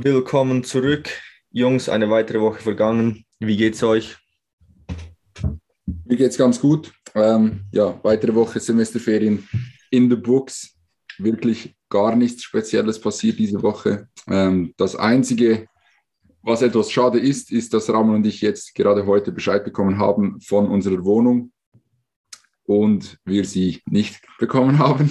Willkommen zurück, Jungs. Eine weitere Woche vergangen. Wie geht's euch? Mir geht's ganz gut. Ähm, ja, weitere Woche Semesterferien in the books. Wirklich gar nichts Spezielles passiert diese Woche. Ähm, das Einzige, was etwas schade ist, ist, dass Ramon und ich jetzt gerade heute Bescheid bekommen haben von unserer Wohnung und wir sie nicht bekommen haben.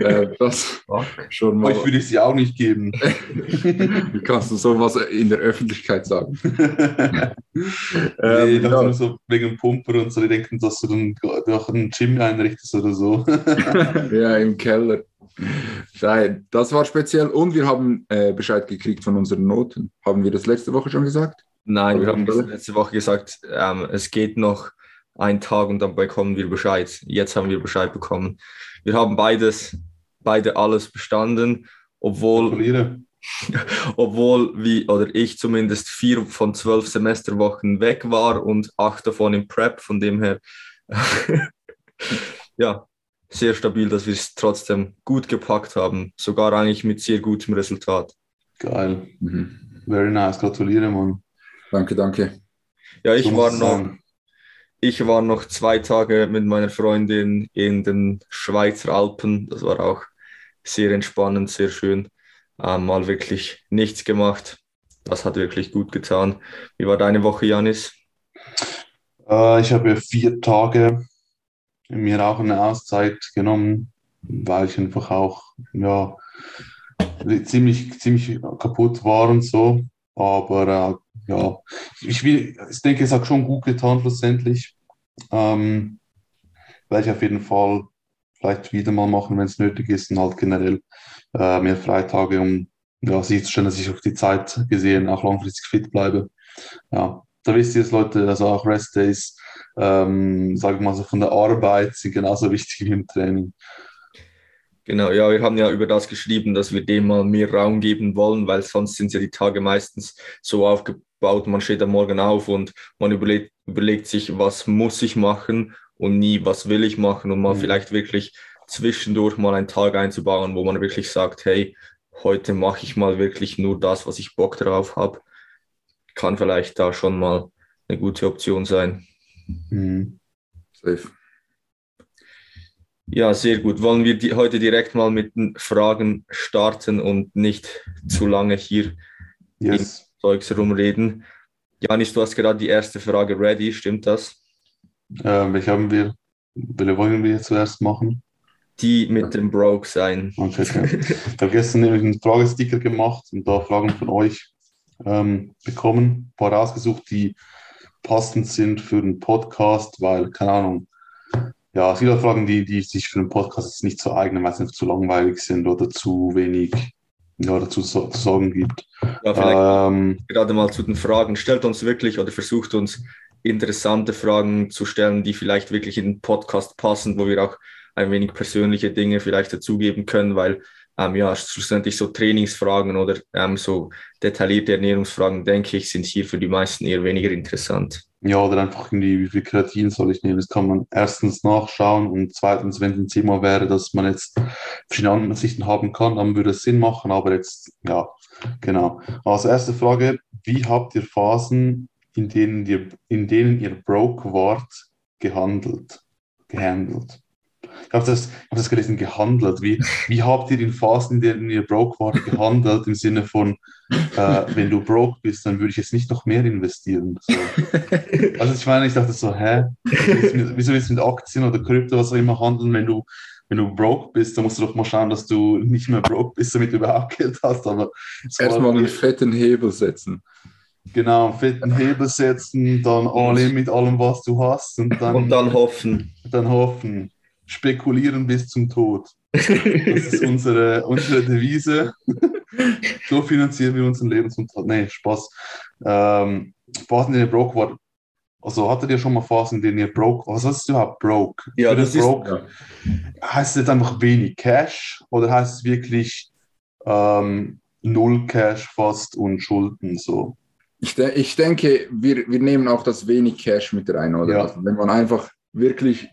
Äh, das schon mal. Euch würde ich sie auch nicht geben. Wie kannst du sowas in der Öffentlichkeit sagen? nee, ähm, ich dachte ja. nur so wegen dem Pumper und so, die denken, dass du dann auch einen Gym einrichtest oder so. ja, im Keller. Nein, das war speziell und wir haben äh, Bescheid gekriegt von unseren Noten. Haben wir das letzte Woche schon gesagt? Nein, wir haben letzte Woche gesagt, ähm, es geht noch einen Tag und dann bekommen wir Bescheid. Jetzt haben wir Bescheid bekommen. Wir haben beides, beide alles bestanden, obwohl, obwohl wie, oder ich zumindest vier von zwölf Semesterwochen weg war und acht davon im Prep, von dem her, ja, sehr stabil, dass wir es trotzdem gut gepackt haben, sogar eigentlich mit sehr gutem Resultat. Geil. Mhm. Very nice, gratuliere, Mann. Danke, danke. Ja, ich so war noch, ich war noch zwei Tage mit meiner Freundin in den Schweizer Alpen. Das war auch sehr entspannend, sehr schön. Ähm, mal wirklich nichts gemacht. Das hat wirklich gut getan. Wie war deine Woche, Janis? Äh, ich habe vier Tage mir auch eine Auszeit genommen, weil ich einfach auch ja, ziemlich, ziemlich kaputt war und so. Aber äh, ja, ich, will, ich denke, es hat schon gut getan schlussendlich. Ähm, werde ich auf jeden Fall vielleicht wieder mal machen, wenn es nötig ist und halt generell äh, mehr Freitage, um ja, sicherzustellen, dass ich auf die Zeit gesehen auch langfristig fit bleibe. Ja, da wisst ihr es, Leute, also auch Rest Days, ähm, sage ich mal so von der Arbeit, sind genauso wichtig wie im Training. Genau, ja, wir haben ja über das geschrieben, dass wir dem mal mehr Raum geben wollen, weil sonst sind ja die Tage meistens so aufgebaut, man steht am Morgen auf und man überlegt, überlegt sich, was muss ich machen und nie, was will ich machen und mal mhm. vielleicht wirklich zwischendurch mal einen Tag einzubauen, wo man wirklich sagt, hey, heute mache ich mal wirklich nur das, was ich Bock drauf habe, kann vielleicht da schon mal eine gute Option sein. Mhm. Safe. Ja, sehr gut. Wollen wir die, heute direkt mal mit den Fragen starten und nicht zu lange hier yes. Zeugs rumreden? Janis, du hast gerade die erste Frage ready, stimmt das? Äh, welche haben wir? Welche wollen wir zuerst machen? Die mit dem Broke sein. Okay, okay. ich habe gestern nämlich einen Fragesticker gemacht und da Fragen von euch ähm, bekommen, ein paar rausgesucht, die passend sind für einen Podcast, weil, keine Ahnung, ja, viele Fragen, die, die sich für einen Podcast nicht so eignen, weil sie zu langweilig sind oder zu wenig ja, dazu zu sagen gibt. Ja, vielleicht ähm, gerade mal zu den Fragen. Stellt uns wirklich oder versucht uns interessante Fragen zu stellen, die vielleicht wirklich in den Podcast passen, wo wir auch ein wenig persönliche Dinge vielleicht dazugeben können, weil ähm, ja, schlussendlich so Trainingsfragen oder ähm, so detaillierte Ernährungsfragen, denke ich, sind hier für die meisten eher weniger interessant. Ja, oder einfach irgendwie, wie viel Kreatin soll ich nehmen? Das kann man erstens nachschauen und zweitens, wenn es ein Thema wäre, dass man jetzt verschiedene Ansichten haben kann, dann würde es Sinn machen, aber jetzt, ja, genau. Also erste Frage, wie habt ihr Phasen, in denen ihr, in denen ihr broke wart, gehandelt, gehandelt? ich habe das, hab das gelesen, gehandelt. Wie, wie habt ihr in Phasen, in denen ihr broke wart, gehandelt? Im Sinne von, äh, wenn du broke bist, dann würde ich jetzt nicht noch mehr investieren. So. Also ich meine, ich dachte so, hä? Wieso willst du mit Aktien oder Krypto, was auch immer handeln, wenn du, wenn du broke bist, dann musst du doch mal schauen, dass du nicht mehr broke bist, damit du überhaupt Geld hast. Aber Erstmal einen fetten Hebel setzen. Genau, einen fetten Hebel setzen, dann all in mit allem, was du hast. Und dann, und dann hoffen. Dann hoffen spekulieren bis zum Tod. Das ist unsere, unsere Devise. so finanzieren wir unseren Lebensunterhalt. Nee, Spaß. Ähm, Phasen, in denen ihr broke war. Also hattet ihr schon mal Phasen, in denen ihr broke Was heißt überhaupt broke? Ja, das broke, ist, ja. Heißt es jetzt einfach wenig Cash oder heißt es wirklich ähm, null Cash fast und Schulden so? Ich, de ich denke, wir, wir nehmen auch das wenig Cash mit rein, oder? Ja. Also wenn man einfach wirklich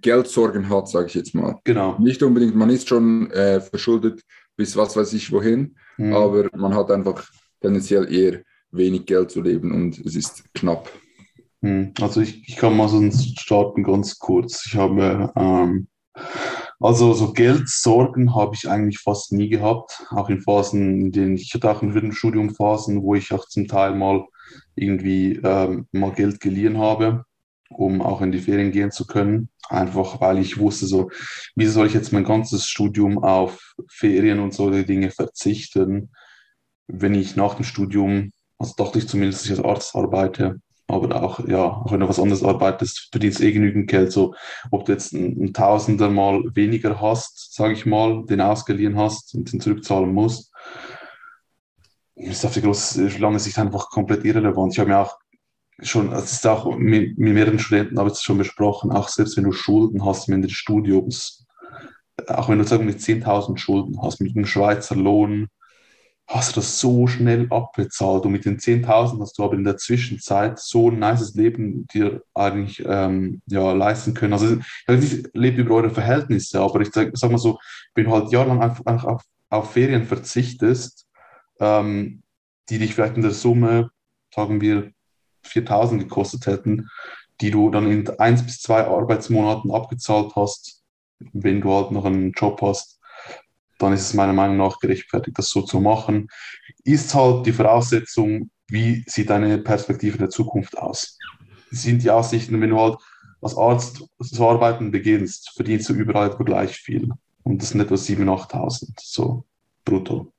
Geldsorgen hat, sage ich jetzt mal. Genau. Nicht unbedingt, man ist schon äh, verschuldet, bis was weiß ich wohin, mhm. aber man hat einfach tendenziell eher wenig Geld zu leben und es ist knapp. Mhm. Also ich, ich kann mal sonst starten ganz kurz. Ich habe ähm, also so Geldsorgen habe ich eigentlich fast nie gehabt, auch in Phasen, in denen ich hatte auch in Studium Phasen, wo ich auch zum Teil mal irgendwie ähm, mal Geld geliehen habe, um auch in die Ferien gehen zu können. Einfach weil ich wusste, so, wie soll ich jetzt mein ganzes Studium auf Ferien und solche Dinge verzichten, wenn ich nach dem Studium, also dachte ich zumindest, dass ich als Arzt arbeite, aber auch, ja, auch wenn du was anderes arbeitest, verdienst eh genügend Geld. So, ob du jetzt ein, ein Tausender mal weniger hast, sage ich mal, den ausgeliehen hast und den zurückzahlen musst, ist auf die große, lange Sicht einfach komplett irrelevant. Ich habe mir auch schon, es ist auch mit, mit mehreren Studenten habe ich es schon besprochen, auch selbst wenn du Schulden hast mit des Studiums, auch wenn du sagen mit 10.000 Schulden hast, mit einem Schweizer Lohn, hast du das so schnell abbezahlt und mit den 10.000 hast du aber in der Zwischenzeit so ein nices Leben dir eigentlich ähm, ja, leisten können. Also ich lebe über eure Verhältnisse, aber ich sage sag mal so, wenn du halt jahrelang einfach auf, auf Ferien verzichtest, ähm, die dich vielleicht in der Summe, sagen wir, 4.000 gekostet hätten, die du dann in eins bis zwei Arbeitsmonaten abgezahlt hast, wenn du halt noch einen Job hast, dann ist es meiner Meinung nach gerechtfertigt, das so zu machen. Ist halt die Voraussetzung, wie sieht deine Perspektive der Zukunft aus? Sind die Aussichten, wenn du halt als Arzt zu arbeiten beginnst, verdienst du überall gleich viel. Und das sind etwa 7.000, 8.000, so brutto.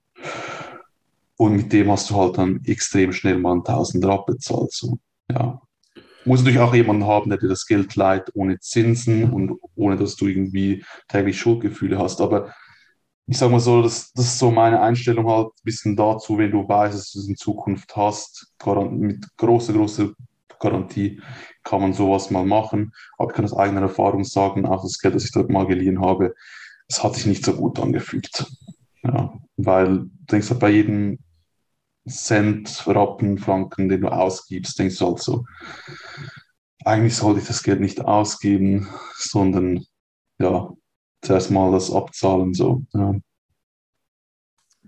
Und mit dem hast du halt dann extrem schnell mal einen Tausender abbezahlt. So. Ja. Muss natürlich auch jemanden haben, der dir das Geld leiht ohne Zinsen und ohne dass du irgendwie täglich Schuldgefühle hast. Aber ich sag mal so, das, das ist so meine Einstellung halt ein bisschen dazu, wenn du weißt, dass du es in Zukunft hast, mit großer, großer Garantie kann man sowas mal machen. Aber ich kann aus eigener Erfahrung sagen, auch das Geld, das ich dort mal geliehen habe, es hat sich nicht so gut angefühlt. Ja, weil du denkst halt bei jedem Cent, Rappen, Franken, den du ausgibst, denkst du halt so, eigentlich sollte ich das Geld nicht ausgeben, sondern ja, zuerst mal das abzahlen. So. Ja,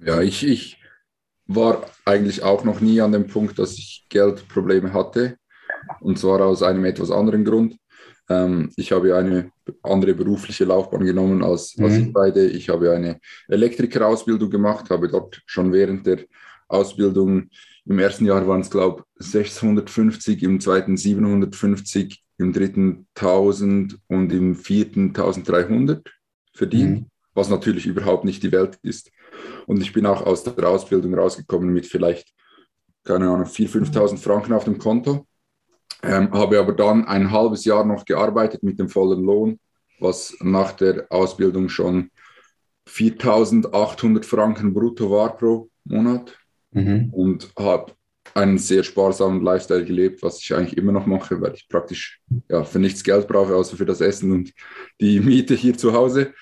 ja ich, ich war eigentlich auch noch nie an dem Punkt, dass ich Geldprobleme hatte. Und zwar aus einem etwas anderen Grund. Ähm, ich habe eine andere berufliche Laufbahn genommen als, mhm. als ich beide. Ich habe eine Elektrikerausbildung gemacht, habe dort schon während der Ausbildung, im ersten Jahr waren es, glaube ich, 650, im zweiten 750, im dritten 1000 und im vierten 1300 verdient, mhm. was natürlich überhaupt nicht die Welt ist. Und ich bin auch aus der Ausbildung rausgekommen mit vielleicht, keine Ahnung, 4.000, 5.000 Franken auf dem Konto. Ähm, habe aber dann ein halbes Jahr noch gearbeitet mit dem vollen Lohn, was nach der Ausbildung schon 4.800 Franken brutto war pro Monat. Mhm. Und habe einen sehr sparsamen Lifestyle gelebt, was ich eigentlich immer noch mache, weil ich praktisch ja, für nichts Geld brauche, außer für das Essen und die Miete hier zu Hause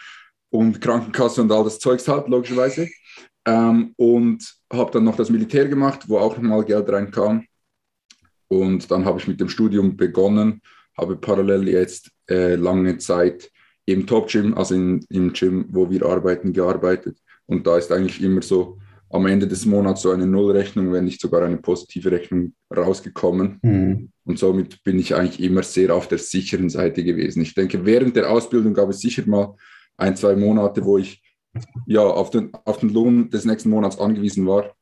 und Krankenkasse und all das Zeugs halt, logischerweise. Ähm, und habe dann noch das Militär gemacht, wo auch nochmal Geld reinkam. Und dann habe ich mit dem Studium begonnen, habe parallel jetzt äh, lange Zeit im Top Gym, also in, im Gym, wo wir arbeiten, gearbeitet. Und da ist eigentlich immer so am Ende des Monats so eine Nullrechnung, wenn nicht sogar eine positive Rechnung rausgekommen. Mhm. Und somit bin ich eigentlich immer sehr auf der sicheren Seite gewesen. Ich denke, während der Ausbildung gab es sicher mal ein, zwei Monate, wo ich ja auf den, auf den Lohn des nächsten Monats angewiesen war.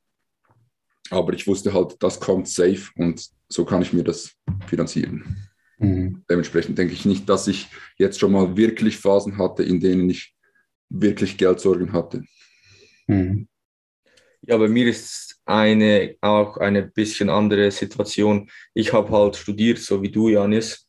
Aber ich wusste halt, das kommt safe und so kann ich mir das finanzieren. Mhm. Dementsprechend denke ich nicht, dass ich jetzt schon mal wirklich Phasen hatte, in denen ich wirklich Geldsorgen hatte. Mhm. Ja, bei mir ist eine auch eine bisschen andere Situation. Ich habe halt studiert, so wie du, Janis.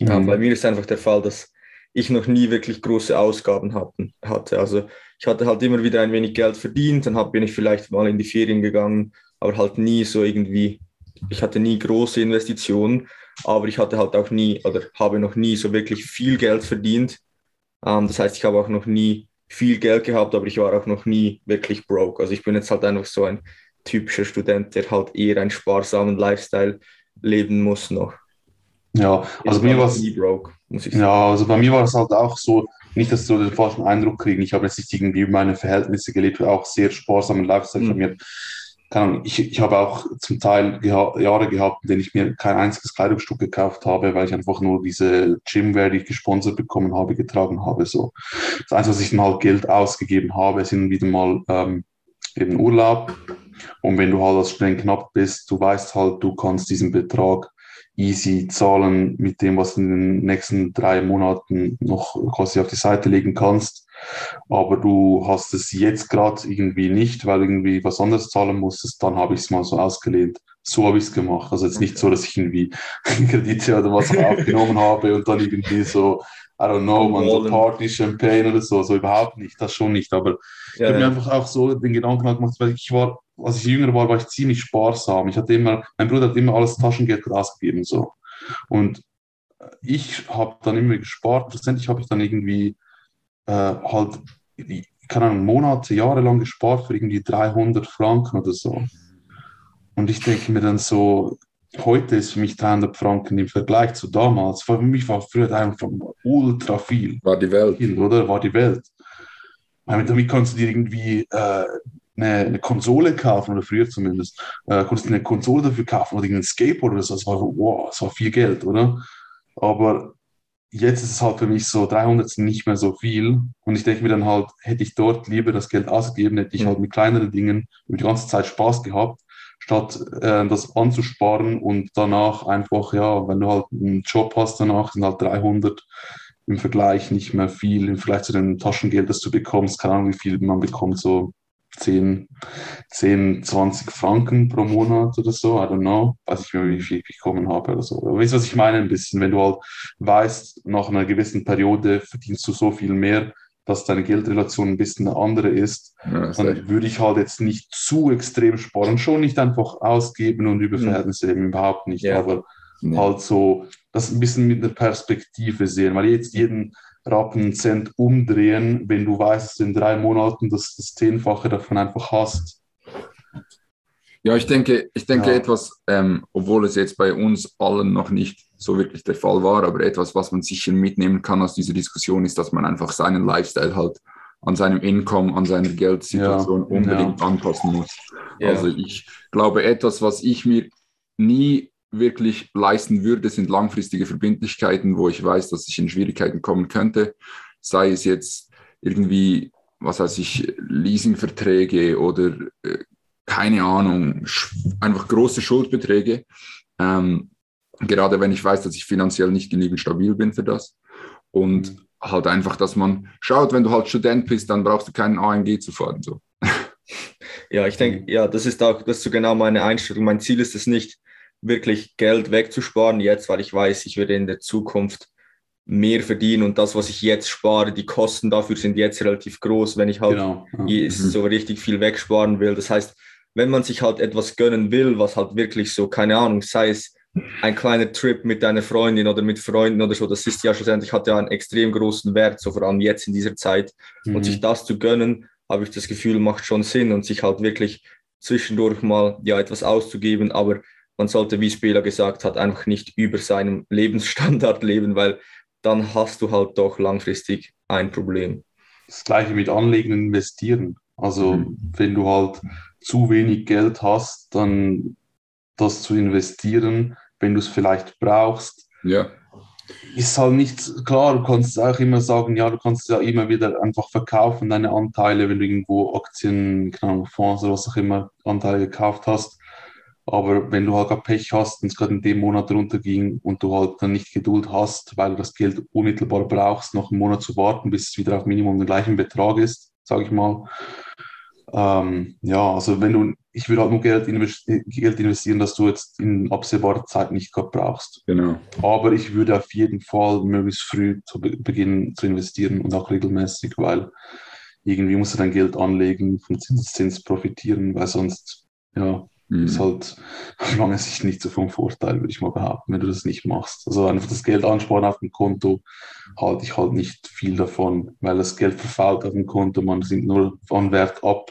Mhm. Ähm, bei mir ist einfach der Fall, dass ich noch nie wirklich große Ausgaben hatten, hatte. Also ich hatte halt immer wieder ein wenig Geld verdient, dann hab, bin ich vielleicht mal in die Ferien gegangen, aber halt nie so irgendwie, ich hatte nie große Investitionen, aber ich hatte halt auch nie oder habe noch nie so wirklich viel Geld verdient. Ähm, das heißt, ich habe auch noch nie viel Geld gehabt, aber ich war auch noch nie wirklich broke. Also ich bin jetzt halt einfach so ein typischer Student, der halt eher einen sparsamen Lifestyle leben muss noch. Ja, also bei mir war es. broke, muss ich sagen. Ja, also bei mir war es halt auch so, nicht, dass du den falschen Eindruck kriegen. Ich habe jetzt nicht irgendwie meine Verhältnisse gelebt, auch sehr sparsamen Lifestyle von mhm. mir. Ich, ich habe auch zum Teil geha Jahre gehabt, in denen ich mir kein einziges Kleidungsstück gekauft habe, weil ich einfach nur diese Gymwear, die ich gesponsert bekommen habe, getragen habe. So. Das Einzige, was ich dann halt Geld ausgegeben habe, sind wieder mal ähm, eben Urlaub. Und wenn du halt als Student knapp bist, du weißt halt, du kannst diesen Betrag easy zahlen mit dem, was du in den nächsten drei Monaten noch quasi auf die Seite legen kannst. Aber du hast es jetzt gerade irgendwie nicht, weil irgendwie was anderes zahlen musstest, dann habe ich es mal so ausgelehnt. So habe ich es gemacht. Also jetzt nicht so, dass ich irgendwie Kredite oder was aufgenommen habe und dann irgendwie so, I don't know, man, so Party, Champagne oder so, so überhaupt nicht, das schon nicht. Aber ja, ich habe ja. mir einfach auch so den Gedanken gemacht, weil ich war als ich jünger war, war ich ziemlich sparsam. Ich hatte immer, mein Bruder hat immer alles Taschengeld ausgegeben. So. Und ich habe dann immer gespart. Letztendlich habe ich dann irgendwie äh, halt, keine Ahnung, Monate, Jahre lang gespart für irgendwie 300 Franken oder so. Und ich denke mir dann so, heute ist für mich 300 Franken im Vergleich zu damals, für mich war früher einfach ultra viel. War die Welt. Oder? War die Welt. Damit kannst du dir irgendwie äh, eine, eine, Konsole kaufen, oder früher zumindest, äh, konntest du eine Konsole dafür kaufen oder ein Skateboard oder so. Das war, wow, das war viel Geld, oder? Aber jetzt ist es halt für mich so, 300 sind nicht mehr so viel. Und ich denke mir dann halt, hätte ich dort lieber das Geld ausgegeben, hätte ich mhm. halt mit kleineren Dingen über die ganze Zeit Spaß gehabt, statt äh, das anzusparen und danach einfach, ja, wenn du halt einen Job hast danach, sind halt 300 im Vergleich nicht mehr viel, im Vergleich zu dem Taschengeld, das du bekommst, keine Ahnung, wie viel man bekommt, so 10, 10, 20 Franken pro Monat oder so, I don't know, weiß ich mehr, wie viel ich bekommen habe oder so. Aber weißt du, was ich meine ein bisschen? Wenn du halt weißt, nach einer gewissen Periode verdienst du so viel mehr, dass deine Geldrelation ein bisschen eine andere ist, ja, dann würde ich halt jetzt nicht zu extrem sparen, schon nicht einfach ausgeben und über mhm. Verhältnisse leben, überhaupt nicht, ja. aber ja. halt so das ein bisschen mit einer Perspektive sehen, weil jetzt jeden Rappen Cent umdrehen, wenn du weißt, dass in drei Monaten das, das Zehnfache davon einfach hast. Ja, ich denke, ich denke ja. etwas, ähm, obwohl es jetzt bei uns allen noch nicht so wirklich der Fall war, aber etwas, was man sicher mitnehmen kann aus dieser Diskussion, ist, dass man einfach seinen Lifestyle halt an seinem Income, an seiner Geldsituation ja. unbedingt ja. anpassen muss. Also ich glaube, etwas, was ich mir nie wirklich leisten würde, sind langfristige Verbindlichkeiten, wo ich weiß, dass ich in Schwierigkeiten kommen könnte. Sei es jetzt irgendwie, was weiß ich, Leasingverträge oder äh, keine Ahnung, einfach große Schuldbeträge. Ähm, gerade wenn ich weiß, dass ich finanziell nicht genügend stabil bin für das. Und mhm. halt einfach, dass man schaut, wenn du halt Student bist, dann brauchst du keinen AMG zu fahren. So. Ja, ich denke, ja, das ist auch, das ist so genau meine Einstellung. Mein Ziel ist es nicht, wirklich Geld wegzusparen jetzt, weil ich weiß, ich werde in der Zukunft mehr verdienen und das, was ich jetzt spare, die Kosten dafür sind jetzt relativ groß, wenn ich halt genau. ja. so richtig viel wegsparen will. Das heißt, wenn man sich halt etwas gönnen will, was halt wirklich so, keine Ahnung, sei es ein kleiner Trip mit deiner Freundin oder mit Freunden oder so, das ist ja schlussendlich, hat ja einen extrem großen Wert, so vor allem jetzt in dieser Zeit. Mhm. Und sich das zu gönnen, habe ich das Gefühl, macht schon Sinn und sich halt wirklich zwischendurch mal ja etwas auszugeben, aber man sollte, wie Spieler gesagt hat, einfach nicht über seinem Lebensstandard leben, weil dann hast du halt doch langfristig ein Problem. Das gleiche mit Anlegen und Investieren. Also mhm. wenn du halt zu wenig Geld hast, dann das zu investieren, wenn du es vielleicht brauchst, ja. ist halt nicht klar. Du kannst auch immer sagen, ja, du kannst ja immer wieder einfach verkaufen, deine Anteile, wenn du irgendwo Aktien, Fonds oder was auch immer Anteile gekauft hast. Aber wenn du halt gerade Pech hast und es gerade in dem Monat runterging und du halt dann nicht Geduld hast, weil du das Geld unmittelbar brauchst, noch einen Monat zu warten, bis es wieder auf Minimum den gleichen Betrag ist, sage ich mal. Ähm, ja, also wenn du, ich würde halt nur Geld, investi Geld investieren, das du jetzt in absehbarer Zeit nicht gerade brauchst. Genau. Aber ich würde auf jeden Fall möglichst früh zu be beginnen zu investieren und auch regelmäßig, weil irgendwie musst du dein Geld anlegen, von Zins profitieren, weil sonst, ja, Mhm. Ist halt auf lange Sicht nicht so vom Vorteil, würde ich mal behaupten, wenn du das nicht machst. Also einfach das Geld ansparen auf dem Konto halte ich halt nicht viel davon, weil das Geld verfault auf dem Konto, man sinkt nur von Wert ab.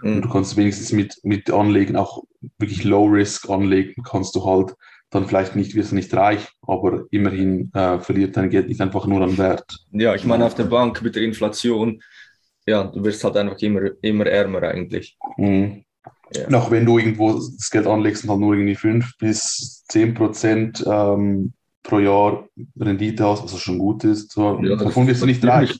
Mhm. Und du kannst wenigstens mit, mit Anlegen auch wirklich Low Risk anlegen, kannst du halt dann vielleicht nicht, wirst du nicht reich, aber immerhin äh, verliert dein Geld nicht einfach nur an Wert. Ja, ich meine, auf der Bank mit der Inflation, ja, du wirst halt einfach immer, immer ärmer eigentlich. Mhm. Ja. Auch wenn du irgendwo das Geld anlegst und halt nur irgendwie 5 bis 10 Prozent ähm, pro Jahr Rendite hast, was also schon gut ist, so, ja, davon wirst du nicht reich.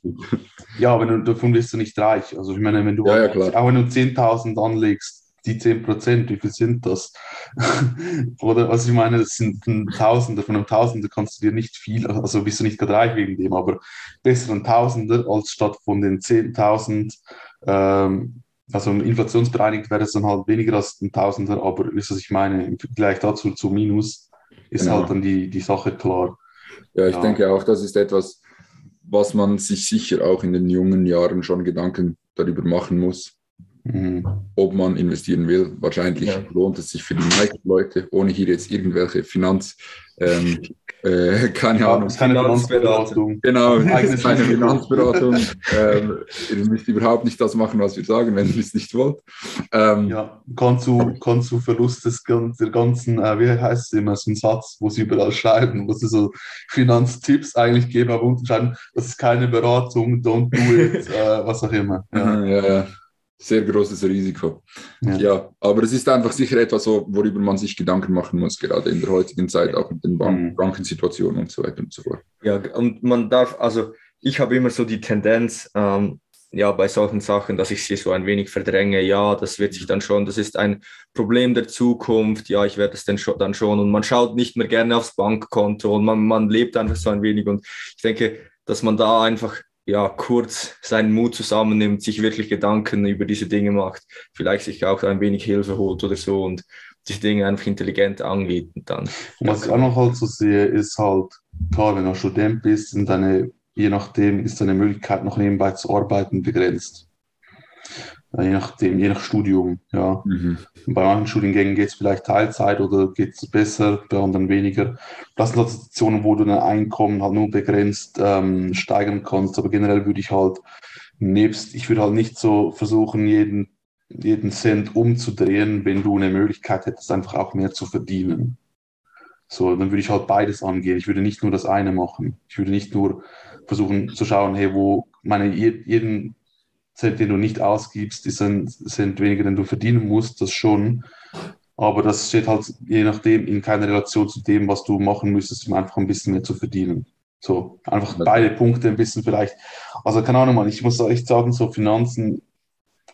Ja, wenn du, davon wirst du nicht reich. Also ich meine, wenn du ja, ja, auch wenn du 10.000 anlegst, die 10 Prozent, wie viel sind das? Oder was ich meine, das sind ein Tausender, von einem Tausender kannst du dir nicht viel, also bist du nicht gerade reich wegen dem, aber besser ein Tausender als statt von den 10.000, ähm, also inflationsbereinigt wäre es dann halt weniger als ein Tausender, aber ist was ich meine, im Vergleich dazu zu Minus ist genau. halt dann die, die Sache klar. Ja, ich ja. denke auch, das ist etwas, was man sich sicher auch in den jungen Jahren schon Gedanken darüber machen muss Mhm. Ob man investieren will, wahrscheinlich ja. lohnt es sich für die meisten Leute, ohne hier jetzt irgendwelche Finanz, ähm, äh, keine ja, Ahnung, keine Finanzberatung. Genau, eigentlich keine Finanzberatung. ähm, ihr müsst überhaupt nicht das machen, was wir sagen, wenn ihr es nicht wollt. Ähm, ja, kannst du, kannst du Verlust des, der ganzen, äh, wie heißt es immer, so ein Satz, wo sie überall schreiben, wo sie so Finanztipps eigentlich geben, aber unterscheiden, das ist keine Beratung, don't do it, äh, was auch immer. Ja, ja, ja sehr großes Risiko. Ja. ja. aber es ist einfach sicher etwas, worüber man sich Gedanken machen muss, gerade in der heutigen Zeit, auch mit den Bank mhm. Bankensituationen und so weiter und so fort. Ja, und man darf, also ich habe immer so die Tendenz, ähm, ja, bei solchen Sachen, dass ich sie so ein wenig verdränge. Ja, das wird sich dann schon, das ist ein Problem der Zukunft. Ja, ich werde es dann schon, dann schon. Und man schaut nicht mehr gerne aufs Bankkonto und man, man lebt einfach so ein wenig. Und ich denke, dass man da einfach ja, kurz seinen Mut zusammennimmt, sich wirklich Gedanken über diese Dinge macht, vielleicht sich auch ein wenig Hilfe holt oder so und diese Dinge einfach intelligent angeht dann. Und was ich auch noch halt so sehe, ist halt, klar, wenn du Student bist, sind deine, je nachdem, ist deine Möglichkeit noch nebenbei zu arbeiten begrenzt je nachdem, je nach Studium. Ja. Mhm. Bei manchen Studiengängen geht es vielleicht Teilzeit oder geht es besser, bei anderen weniger. Das sind Situationen, wo du dein Einkommen halt nur begrenzt ähm, steigern kannst. Aber generell würde ich halt nebst, ich würde halt nicht so versuchen, jeden, jeden Cent umzudrehen, wenn du eine Möglichkeit hättest, einfach auch mehr zu verdienen. So, dann würde ich halt beides angehen. Ich würde nicht nur das eine machen. Ich würde nicht nur versuchen zu schauen, hey, wo meine jeden Cent, den du nicht ausgibst, ist ein Cent weniger, den du verdienen musst, das schon. Aber das steht halt je nachdem in keiner Relation zu dem, was du machen müsstest, um einfach ein bisschen mehr zu verdienen. So, einfach beide Punkte ein bisschen vielleicht. Also keine Ahnung, man, ich muss echt sagen, so Finanzen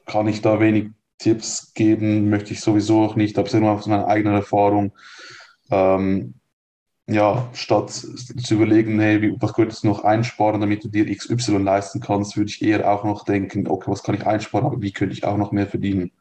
kann ich da wenig Tipps geben, möchte ich sowieso auch nicht, aber es ist immer aus meiner eigenen Erfahrung. Ähm, ja, statt zu überlegen, hey, wie, was könntest du noch einsparen, damit du dir XY leisten kannst, würde ich eher auch noch denken, okay, was kann ich einsparen, aber wie könnte ich auch noch mehr verdienen?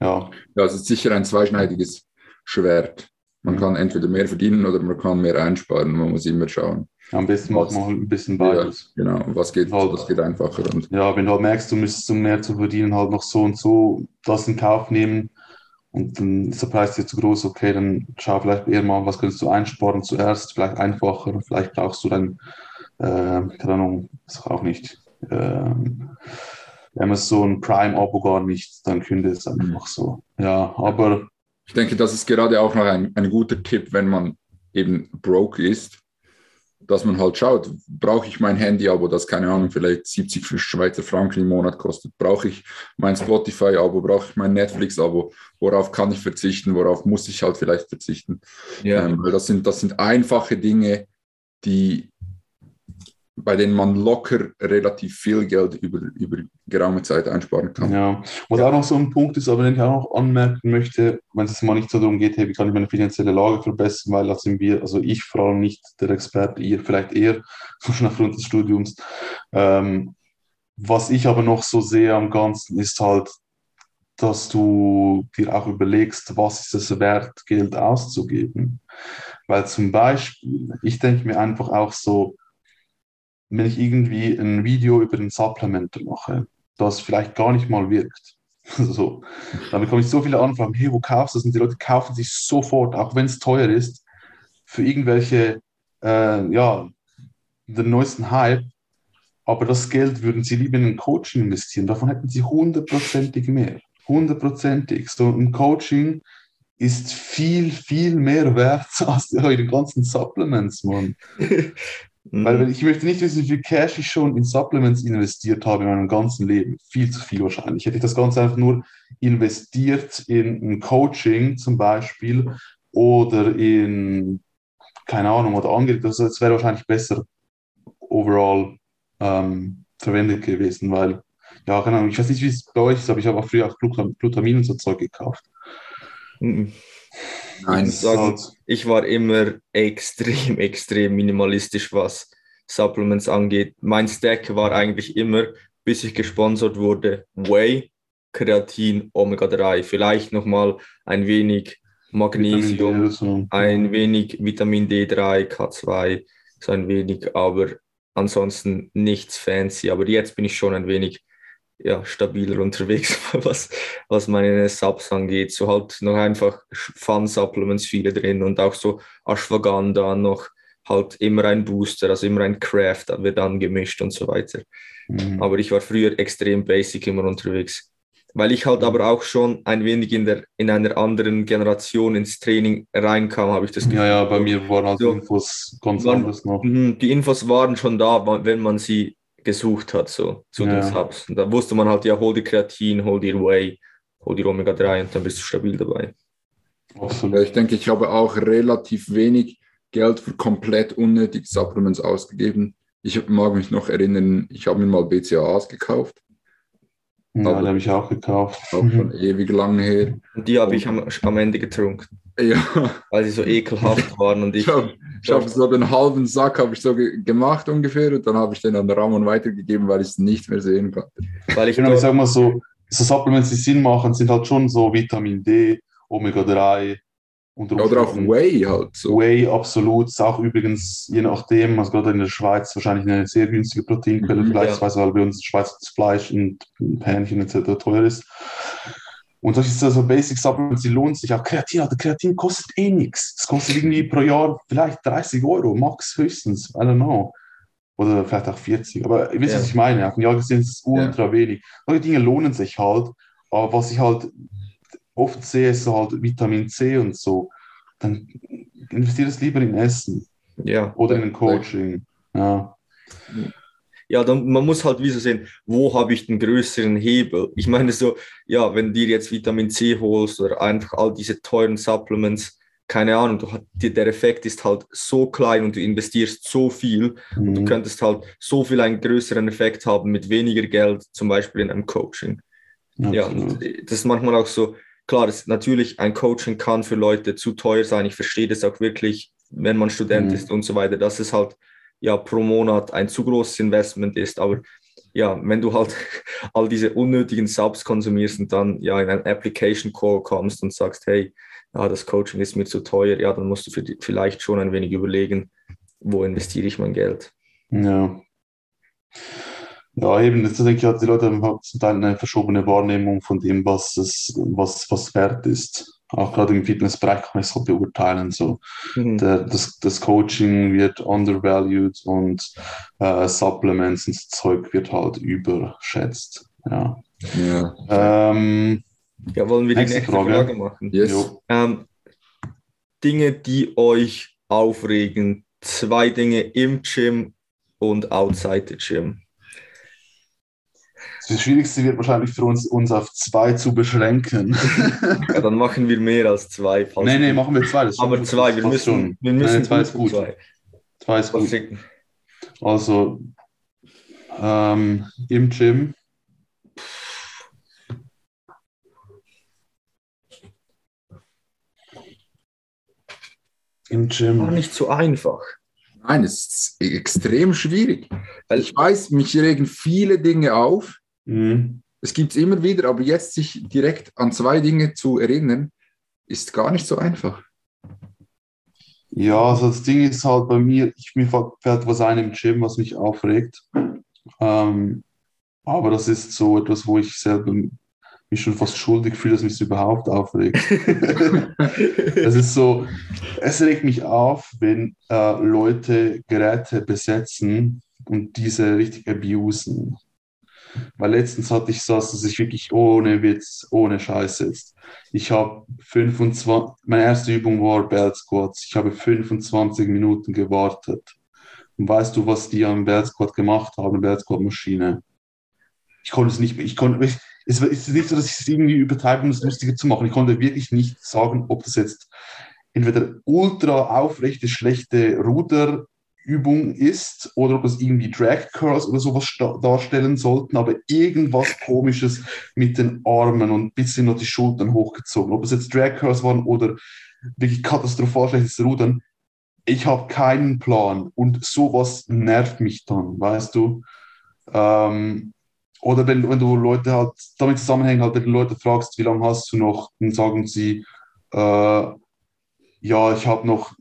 Ja. Ja, es ist sicher ein zweischneidiges Schwert. Man kann entweder mehr verdienen oder man kann mehr einsparen. Man muss immer schauen. Am besten macht man halt ein bisschen beides. Ja, genau, was geht, halt, was geht einfacher. Und ja, wenn du halt merkst, du müsstest, um mehr zu verdienen, halt noch so und so das in Kauf nehmen, und dann ist der Preis dir zu groß, okay, dann schau vielleicht eher mal, was kannst du einsparen zuerst, vielleicht einfacher, vielleicht brauchst du dann, äh, keine Ahnung, ist auch nicht, äh, Amazon Prime-Abo gar nicht, dann könnte es einfach so. Ja, aber. Ich denke, das ist gerade auch noch ein, ein guter Tipp, wenn man eben broke ist dass man halt schaut, brauche ich mein Handy-Abo, das keine Ahnung, vielleicht 70 Schweizer Franken im Monat kostet? Brauche ich mein Spotify-Abo? Brauche ich mein Netflix-Abo? Worauf kann ich verzichten? Worauf muss ich halt vielleicht verzichten? Ja. Ähm, weil das sind, das sind einfache Dinge, die bei denen man locker relativ viel Geld über, über geraume Zeit einsparen kann. Ja, was auch noch so ein Punkt ist, aber den ich auch noch anmerken möchte, wenn es mal nicht so darum geht, hey, wie kann ich meine finanzielle Lage verbessern, weil das sind wir, also ich vor allem nicht der Experte, ihr vielleicht eher, schon aufgrund des Studiums. Ähm, was ich aber noch so sehe am Ganzen ist halt, dass du dir auch überlegst, was ist es wert, Geld auszugeben. Weil zum Beispiel, ich denke mir einfach auch so, wenn ich irgendwie ein Video über ein Supplement mache, das vielleicht gar nicht mal wirkt. so. Dann bekomme ich so viele Anfragen, hey, wo kaufst du das? Und die Leute kaufen sich sofort, auch wenn es teuer ist, für irgendwelche, äh, ja, den neuesten Hype. Aber das Geld würden sie lieber in ein Coaching investieren. Davon hätten sie hundertprozentig mehr. Hundertprozentig. So ein Coaching ist viel, viel mehr wert als eure ganzen Supplements, Mann. Weil Mhm. ich möchte nicht wissen, wie viel Cash ich schon in Supplements investiert habe in meinem ganzen Leben. Viel zu viel wahrscheinlich. Hätte ich das Ganze einfach nur investiert in ein Coaching zum Beispiel oder in, keine Ahnung, oder angelegt, also es wäre wahrscheinlich besser overall ähm, verwendet gewesen, weil, ja, keine Ahnung, ich weiß nicht, wie es bei euch ist, aber ich habe auch früher auch Glutam Glutamin und so Zeug gekauft. Mhm. Nein, Ich halt- ich war immer extrem, extrem minimalistisch, was Supplements angeht. Mein Stack war eigentlich immer, bis ich gesponsert wurde, Whey, Kreatin, Omega-3, vielleicht nochmal ein wenig Magnesium, so. ein wenig Vitamin D3, K2, so ein wenig, aber ansonsten nichts fancy. Aber jetzt bin ich schon ein wenig ja, stabiler unterwegs, was, was meine Subs angeht. So halt noch einfach Fun-Supplements viele drin und auch so Ashwagandha noch halt immer ein Booster, also immer ein Craft, wird dann gemischt und so weiter. Mhm. Aber ich war früher extrem basic immer unterwegs. Weil ich halt aber auch schon ein wenig in, der, in einer anderen Generation ins Training reinkam, habe ich das Ja, ja, bei mir waren halt So. Infos ganz Waren- anders noch. Mhm, Die Infos waren schon da, wenn man sie gesucht hat, so zu Ja. den Subs. Und da wusste man halt, ja, hol dir Kreatin, hol dir Whey, hol dir Omega-3 und dann bist du stabil dabei. Absolut. Ja, ich denke, ich habe auch relativ wenig Geld für komplett unnötige Supplements ausgegeben. Ich mag mich noch erinnern, ich habe mir mal BCAAs gekauft, Ja, die habe ich auch gekauft. auch schon ewig lange her. Und die habe ich am, am Ende getrunken, Ja, weil sie so ekelhaft waren und ich, ich habe ich hab so den halben Sack habe ich so ge gemacht ungefähr und dann habe ich den an Ramon weitergegeben, weil ich es nicht mehr sehen konnte. weil ich Genau, ich sag mal so, so Supplements, die Sinn machen, sind halt schon so Vitamin D, Omega-3 unter Oder auch Whey halt so. Whey, absolut. Ist auch übrigens, je nachdem, also gerade in der Schweiz, wahrscheinlich eine sehr günstige Proteinquelle, Mhm, vielleicht, ja. weil bei uns in der Schweiz das Fleisch und Hähnchen etc. teuer ist. Und solche so so Basic Supplements, die lohnen sich auch. Kreatin, Alter, Kreatin kostet eh nichts. Das kostet irgendwie pro Jahr vielleicht 30 Euro, max höchstens. I don't know. Oder vielleicht auch 40. Aber ihr wisst, Ja. was ich meine. Auf ein Jahr gesehen ist es ultra wenig. Solche Dinge lohnen sich halt. Aber was ich halt oft sehe, ist so halt Vitamin C und so. Dann investiere es lieber in Essen ja. oder in ein Coaching. Ja. Ja, dann, man muss halt wie so sehen, wo habe ich den größeren Hebel? Ich meine so, ja, wenn dir jetzt Vitamin C holst oder einfach all diese teuren Supplements, keine Ahnung, du, der Effekt ist halt so klein und du investierst so viel, du Mhm. könntest halt so viel einen größeren Effekt haben mit weniger Geld, zum Beispiel in einem Coaching. Ja, Absolut. und das ist manchmal auch so, klar, das, natürlich, ein Coaching kann für Leute zu teuer sein. Ich verstehe das auch wirklich, wenn man Student Mhm. ist und so weiter, dass es halt ja pro Monat ein zu großes Investment ist. Aber ja, wenn du halt all diese unnötigen Subs konsumierst und dann ja in einen Application Call kommst und sagst, hey, ja, das Coaching ist mir zu teuer, ja, dann musst du die, vielleicht schon ein wenig überlegen, wo investiere ich mein Geld. Ja. Ja, eben, jetzt denke ich, halt, die Leute zum Teil eine verschobene Wahrnehmung von dem, was es, was, was wert ist. Auch gerade im Fitnessbereich kann ich es halt beurteilen. So. Mhm. Der, das, das Coaching wird undervalued und äh, Supplements und so Zeug wird halt überschätzt. Ja. Ja. Ähm, Ja, wollen wir die Nächste Frage. Frage, machen? Yes. Ähm, Dinge, die euch aufregen. Zwei Dinge im Gym und outside the Gym. Das Schwierigste wird wahrscheinlich für uns, uns auf zwei zu beschränken. Ja, dann machen wir mehr als zwei. falls- nee, nee, machen wir zwei. Aber schon- zwei, wir müssen, schon. wir müssen Nein, zwei ist gut. Zwei. Zwei ist gut. Also ähm, im Gym. Im Gym. nicht so einfach. Nein, es ist extrem schwierig. Weil- Ich weiß, mich regen viele Dinge auf. Mhm. Es gibt es immer wieder, aber jetzt sich direkt an zwei Dinge zu erinnern, ist gar nicht so einfach. Ja, also das Ding ist halt bei mir, ich, mir fällt was ein im Gym, was mich aufregt. Ähm, aber das ist so etwas, wo ich selber mich schon fast schuldig fühle, dass mich das überhaupt aufregt. Es ist so, es regt mich auf, wenn äh, Leute Geräte besetzen und diese richtig abusen. Weil letztens hatte ich so, dass ich wirklich ohne Witz, ohne Scheiße jetzt. Ich habe 25, meine erste Übung war Belt Squats. Ich habe 25 Minuten gewartet. Und weißt du, was die am Belt Squat gemacht haben, Belt Squat Maschine? Ich konnte es nicht, ich konnte, ich, es ist nicht so, dass ich es irgendwie übertreibe, um es lustiger zu machen. Ich konnte wirklich nicht sagen, ob das jetzt entweder ultra aufrechte, schlechte Ruderübung ist oder ob es irgendwie Drag Curls oder sowas darstellen sollten, aber irgendwas komisches mit den Armen und ein bisschen noch die Schultern hochgezogen. Ob es jetzt Drag Curls waren oder wirklich katastrophal schlechtes Rudern, ich habe keinen Plan und sowas nervt mich dann, weißt du. Ähm, oder wenn, wenn du Leute halt, damit zusammenhängen, halt, wenn du Leute fragst, wie lange hast du noch, dann sagen sie, äh, ja, ich habe noch,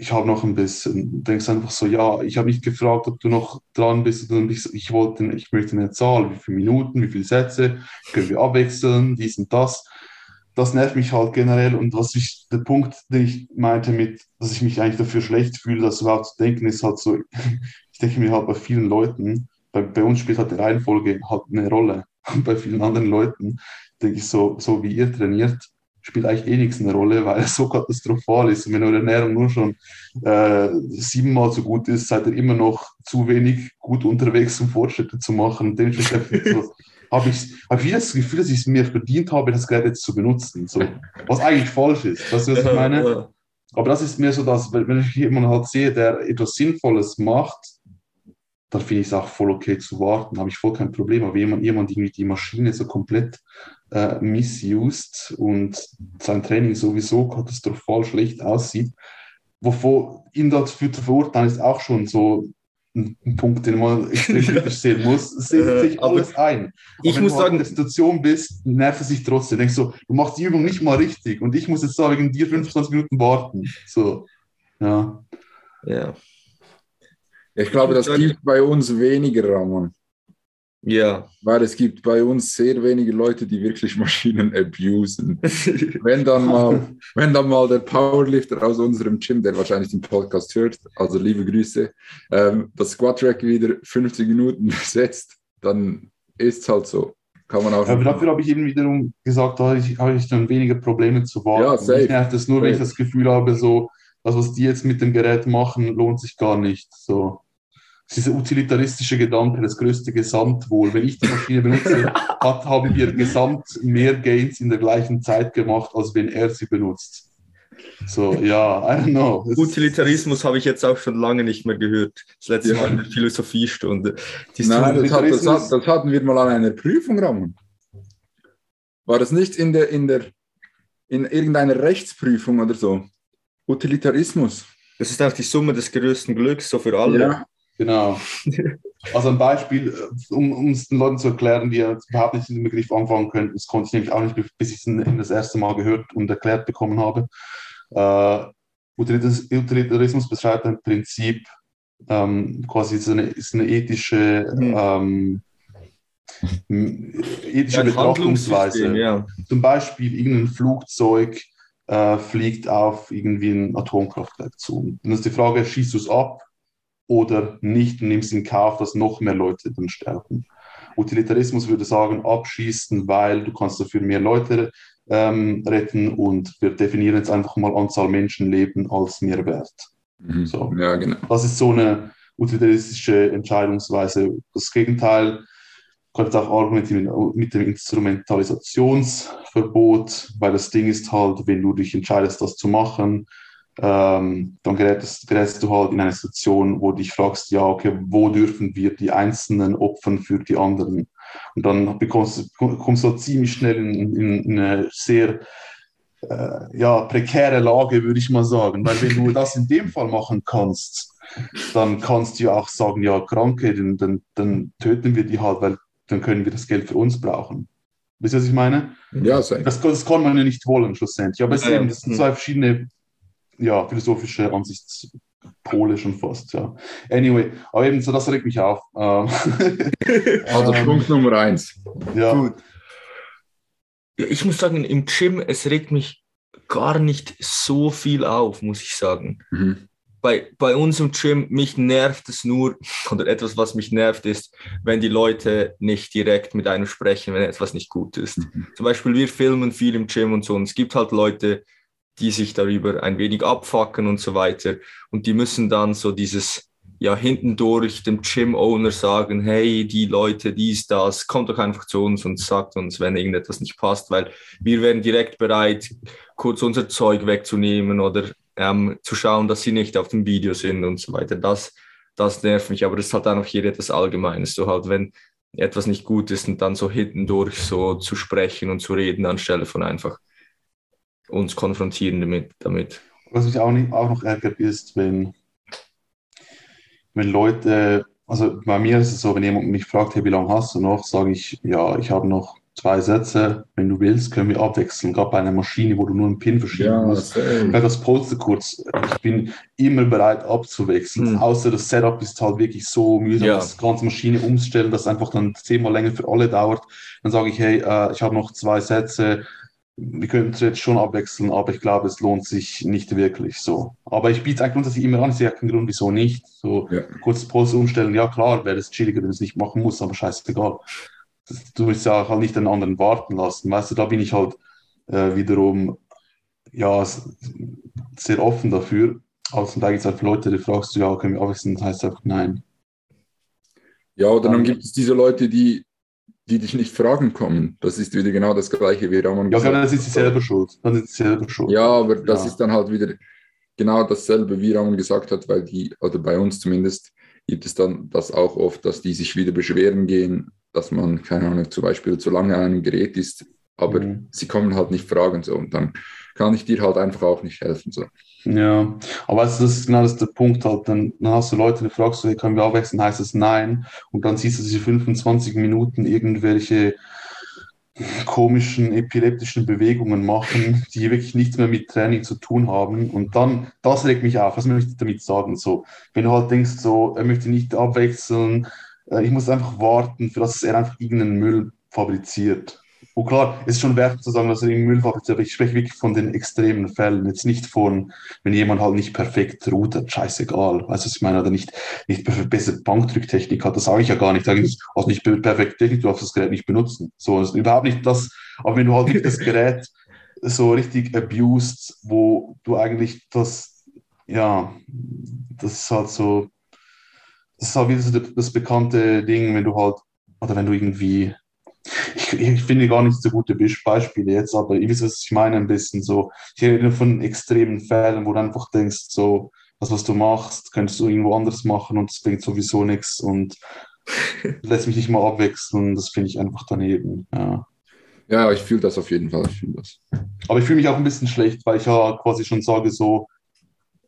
ich habe noch ein bisschen. Du denkst einfach so, ja, ich habe nicht gefragt, ob du noch dran bist. Und ich, ich wollte, ich möchte eine Zahl, wie viele Minuten, wie viele Sätze, können wir abwechseln, dies und das. Das nervt mich halt generell. Und was ich, der Punkt, den ich meinte mit, dass ich mich eigentlich dafür schlecht fühle, das überhaupt zu denken, ist halt so, ich denke mir halt bei vielen Leuten, bei, bei uns spielt halt die Reihenfolge halt eine Rolle. Und bei vielen anderen Leuten denke ich so, so wie ihr trainiert, spielt eigentlich eh nichts eine Rolle, weil es so katastrophal ist. Und wenn eure Ernährung nur schon äh, siebenmal so gut ist, seid ihr immer noch zu wenig gut unterwegs, um Fortschritte zu machen. Dementsprechend so, habe ich, hab ich das Gefühl, dass ich es mir verdient habe, das Gerät jetzt zu benutzen. So, was eigentlich falsch ist. Das ist, was ich meine. Aber das ist mir so, dass, wenn ich jemanden halt sehe, der etwas Sinnvolles macht, dann finde ich es auch voll okay zu warten, habe ich voll kein Problem. Aber jemand, jemand irgendwie die Maschine so komplett äh, misused und sein Training sowieso katastrophal schlecht aussieht, wovor ihn dafür zu verurteilen, ist auch schon so ein, ein Punkt, den man extrem kritisch sehen muss. Es setzt sich alles ein. Aber ich wenn muss du sagen, in der Situation bist, nervt es sich trotzdem. Denkst so, du machst die Übung nicht mal richtig und ich muss jetzt da wegen dir 25 Minuten warten. So, ja. ja. Ich glaube, das gibt bei uns weniger, Ramon. Ja. Weil es gibt bei uns sehr wenige Leute, die wirklich Maschinen abusen. wenn, dann mal, wenn dann mal der Powerlifter aus unserem Gym, der wahrscheinlich den Podcast hört, also liebe Grüße, ähm, das Squat-Track wieder 50 Minuten setzt, dann ist es halt so. Kann man auch Aber dafür habe ich eben wiederum gesagt, da habe ich, habe ich dann weniger Probleme zu warten. Ja, safe. ich nervt es nur, wenn ich Safe. das Gefühl habe, so, das, was die jetzt mit dem Gerät machen, lohnt sich gar nicht. So. Dieser utilitaristische Gedanke, das größte Gesamtwohl. Wenn ich die Maschine benutze, hat, haben wir gesamt mehr Gains in der gleichen Zeit gemacht, als wenn er sie benutzt. So, ja, I don't know. Das- Utilitarismus habe ich jetzt auch schon lange nicht mehr gehört. Das letzte Ja. Mal in der Philosophiestunde. Die Nein, das, hat, das, hat, das hatten wir mal an einer Prüfung, Ramon. War das nicht in der, in der, in irgendeiner Rechtsprüfung oder so? Utilitarismus. das ist auch die Summe des größten Glücks, so für alle. Ja. Genau. Also ein Beispiel, äh, um, um es den Leuten zu erklären, die ja überhaupt nicht dem Begriff anfangen können, das konnte ich nämlich auch nicht, bis ich es das erste Mal gehört und erklärt bekommen habe. Äh, Utilitaris- Utilitarismus beschreibt ein Prinzip, ähm, quasi ist eine, ist eine ethische, Mhm. ähm, ethische Ein Betrachtungsweise. Ja. Zum Beispiel irgendein Flugzeug äh, fliegt auf irgendwie ein Atomkraftwerk zu. Dann ist die Frage, schießt du es ab oder nicht und nimmst in Kauf, dass noch mehr Leute dann sterben. Utilitarismus würde sagen, abschießen, weil du kannst dafür mehr Leute ähm, retten und wir definieren jetzt einfach mal Anzahl Menschenleben als Mehrwert. Mhm. So. Ja, genau. Das ist so eine utilitaristische Entscheidungsweise. Das Gegenteil könnte auch argumentieren mit dem Instrumentalisationsverbot, weil das Ding ist halt, wenn du dich entscheidest, das zu machen, ähm, dann gerätst, gerätst du halt in eine Situation, wo du dich fragst, ja, okay, wo dürfen wir die Einzelnen opfern für die anderen? Und dann bekommst, kommst du halt ziemlich schnell in, in, in eine sehr äh, ja, prekäre Lage, würde ich mal sagen. Weil wenn du das in dem Fall machen kannst, dann kannst du ja auch sagen, ja, Kranke, dann, dann, dann töten wir die halt, weil dann können wir das Geld für uns brauchen. Wisst ihr, was ich meine? Ja. Das, das kann man ja nicht wollen, schlussendlich. Aber es Ja, ja. eben, das sind zwei verschiedene ja, philosophische Ansichtspole schon fast. Ja. Anyway, aber eben, so, das regt mich auf. Ähm, Also ähm, Punkt Nummer eins. ja. Gut. Ja, Ich muss sagen, im Gym, es regt mich gar nicht so viel auf, muss ich sagen. Mhm. bei, bei uns im Gym, mich nervt es nur, oder etwas, was mich nervt, ist, wenn die Leute nicht direkt mit einem sprechen, wenn etwas nicht gut ist. Mhm. Zum Beispiel, wir filmen viel im Gym und so, und es gibt halt Leute, die sich darüber ein wenig abfacken und so weiter. Und die müssen dann so dieses, ja, hinten durch dem Gym-Owner sagen, hey, die Leute, dies, das, kommt doch einfach zu uns und sagt uns, wenn irgendetwas nicht passt, weil wir wären direkt bereit, kurz unser Zeug wegzunehmen oder ähm, zu schauen, dass sie nicht auf dem Video sind und so weiter. Das, das nervt mich, aber das ist halt auch hier etwas Allgemeines. So halt, wenn etwas nicht gut ist und dann so hinten durch so zu sprechen und zu reden, anstelle von einfach uns konfrontieren damit. damit. Was mich auch, nicht, auch noch ärgert, ist, wenn, wenn Leute, also bei mir ist es so, wenn jemand mich fragt, hey, wie lange hast du noch, sage ich, ja, ich habe noch zwei Sätze, wenn du willst, können wir abwechseln. Gerade bei einer Maschine, wo du nur einen Pin verschieben ja, musst. Weil das Polster kurz, ich bin immer bereit abzuwechseln. Hm. Außer das Setup ist halt wirklich so mühsam, ja. das ganze Maschine umstellen, das einfach dann zehnmal länger für alle dauert. Dann sage ich, hey, äh, ich habe noch zwei Sätze, wir könnten es jetzt schon abwechseln, aber ich glaube, es lohnt sich nicht wirklich so. Aber ich biete es eigentlich grundsätzlich immer an, ich sehe keinen Grund, wieso nicht. So ja. kurz Pause umstellen, ja klar, wäre es chilliger, wenn es nicht machen muss, aber scheißegal. du willst ja halt nicht den anderen warten lassen. Weißt du, da bin ich halt äh, wiederum ja, sehr offen dafür. Also da gibt es halt Leute, die fragst du, ja, können wir abwechseln, das heißt einfach nein. Ja, oder dann gibt es diese Leute, die die dich nicht fragen kommen. Das ist wieder genau das Gleiche, wie Ramon Ja, dann sind sie selber schuld. Dann sind sie selber schuld. Ja, aber das ja. ist dann halt wieder genau dasselbe, wie Ramon gesagt hat, weil die, oder bei uns zumindest, gibt es dann das auch oft, dass die sich wieder beschweren gehen, dass man, keine Ahnung, zum Beispiel zu lange an einem Gerät ist, aber mhm. sie kommen halt nicht fragen so und dann kann ich dir halt einfach auch nicht helfen so. Ja, aber das ist genau das der Punkt halt. Dann, dann hast du Leute, die fragst du, können wir abwechseln, heißt es nein. Und dann siehst du diese 25 Minuten irgendwelche komischen epileptischen Bewegungen machen, die wirklich nichts mehr mit Training zu tun haben. Und dann, das regt mich auf. Was möchte ich damit sagen? So, wenn du halt denkst, so, er möchte nicht abwechseln, äh, ich muss einfach warten, für das er einfach irgendeinen Müll fabriziert. Und klar, es ist schon wert zu sagen, dass er im Müll fabriziert, aber ich spreche wirklich von den extremen Fällen, jetzt nicht von, wenn jemand halt nicht perfekt routet, scheißegal, weißt du, was ich meine, oder nicht, nicht bessere Bankdrücktechnik hat, das sage ich ja gar nicht, sage ich, hast nicht perfekte Technik, du darfst das Gerät nicht benutzen, so, das ist überhaupt nicht das, aber wenn du halt nicht das Gerät so richtig abused, wo du eigentlich das, ja, das ist halt so, das ist halt wieder so das bekannte Ding, wenn du halt, oder wenn du irgendwie ich, ich, finde gar nicht so gute Beispiele jetzt, aber ihr wisst, was ich meine, ein bisschen so. Ich rede von extremen Fällen, wo du einfach denkst, so, das, was du machst, könntest du irgendwo anders machen und es bringt sowieso nichts und lässt mich nicht mal abwechseln. Das finde ich einfach daneben. Ja. Ja, ich fühle das auf jeden Fall. Ich das. Aber ich fühle mich auch ein bisschen schlecht, weil ich ja quasi schon sage, so,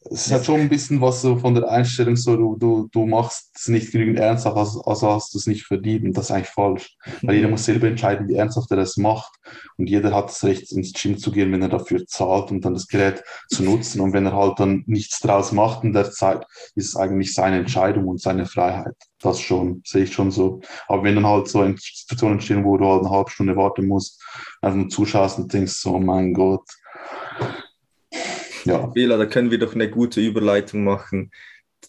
es hat schon ein bisschen was so von der Einstellung, so du, du, du machst es nicht genügend ernsthaft, also, also hast du es nicht verdient und das ist eigentlich falsch. Weil jeder muss selber entscheiden, wie ernsthaft er das macht und jeder hat das Recht, ins Gym zu gehen, wenn er dafür zahlt und dann das Gerät zu nutzen und wenn er halt dann nichts draus macht in der Zeit, ist es eigentlich seine Entscheidung und seine Freiheit. Das schon, sehe ich schon so. Aber wenn dann halt so Situationen entstehen, wo du halt eine halbe Stunde warten musst, einfach nur zuschaust und denkst so, oh mein Gott, ja. Bela, da können wir doch eine gute Überleitung machen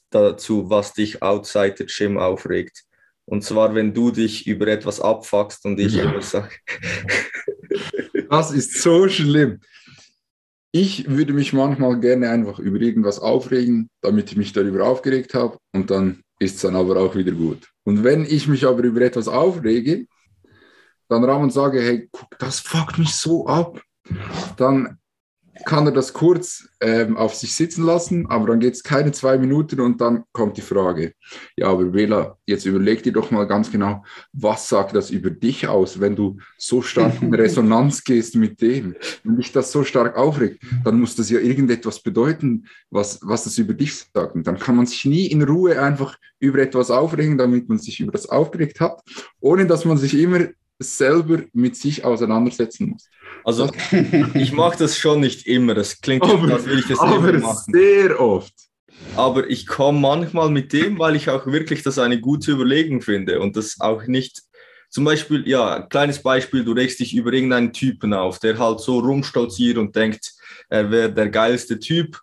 dazu, was dich outside the gym aufregt. Und zwar, wenn du dich über etwas abfuckst und ich ja. immer sage. das ist so schlimm. Ich würde mich manchmal gerne einfach über irgendwas aufregen, damit ich mich darüber aufgeregt habe und dann ist es dann aber auch wieder gut. Und wenn ich mich aber über etwas aufrege, dann raum und sage, hey, guck, das fuckt mich so ab, dann kann er das kurz ähm, auf sich sitzen lassen, aber dann geht es keine zwei Minuten und dann kommt die Frage, ja, aber Bela, jetzt überleg dir doch mal ganz genau, was sagt das über dich aus, wenn du so stark in Resonanz gehst mit dem? Wenn dich das so stark aufregt, dann muss das ja irgendetwas bedeuten, was, was das über dich sagt. Und dann kann man sich nie in Ruhe einfach über etwas aufregen, damit man sich über das aufgeregt hat, ohne dass man sich immer selber mit sich auseinandersetzen muss. Also ich mache das schon nicht immer. Das klingt aber, als würde ich das aber immer machen. sehr oft. Aber ich komme manchmal mit dem, weil ich auch wirklich das eine gute Überlegung finde und das auch nicht. Zum Beispiel, ja, kleines Beispiel, du regst dich über irgendeinen Typen auf, der halt so rumstolziert und denkt, er wäre der geilste Typ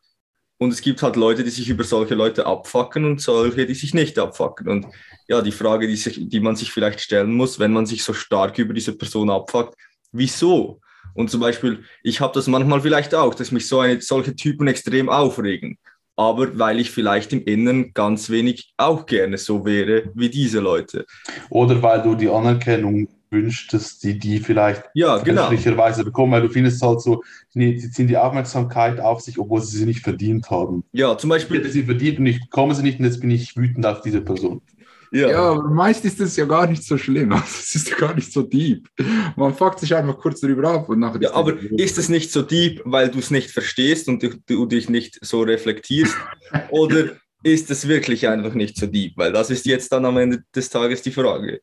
Und es gibt halt Leute, die sich über solche Leute abfacken und solche, die sich nicht abfacken. Und ja, die Frage, die, sich, die man sich vielleicht stellen muss, wenn man sich so stark über diese Person abfuckt, wieso? Und zum Beispiel, ich habe das manchmal vielleicht auch, dass mich so eine, solche Typen extrem aufregen. Aber weil ich vielleicht im Inneren ganz wenig auch gerne so wäre wie diese Leute. Oder weil du die Anerkennung wünscht, dass die die vielleicht ja, genau. bekommen, weil du findest halt so, die ziehen die Aufmerksamkeit auf sich, obwohl sie sie nicht verdient haben. Ja, zum Beispiel. Ich hätte sie verdient und ich bekomme sie nicht und jetzt bin ich wütend auf diese Person. Ja. ja, aber meist ist das ja gar nicht so schlimm. Also, es ist ja gar nicht so deep. Man fuckt sich einfach kurz darüber ab und nachher. Ja, aber ist es nicht so deep, weil du es nicht verstehst und du, du dich nicht so reflektierst? oder ist es wirklich einfach nicht so deep? Weil das ist jetzt dann am Ende des Tages die Frage.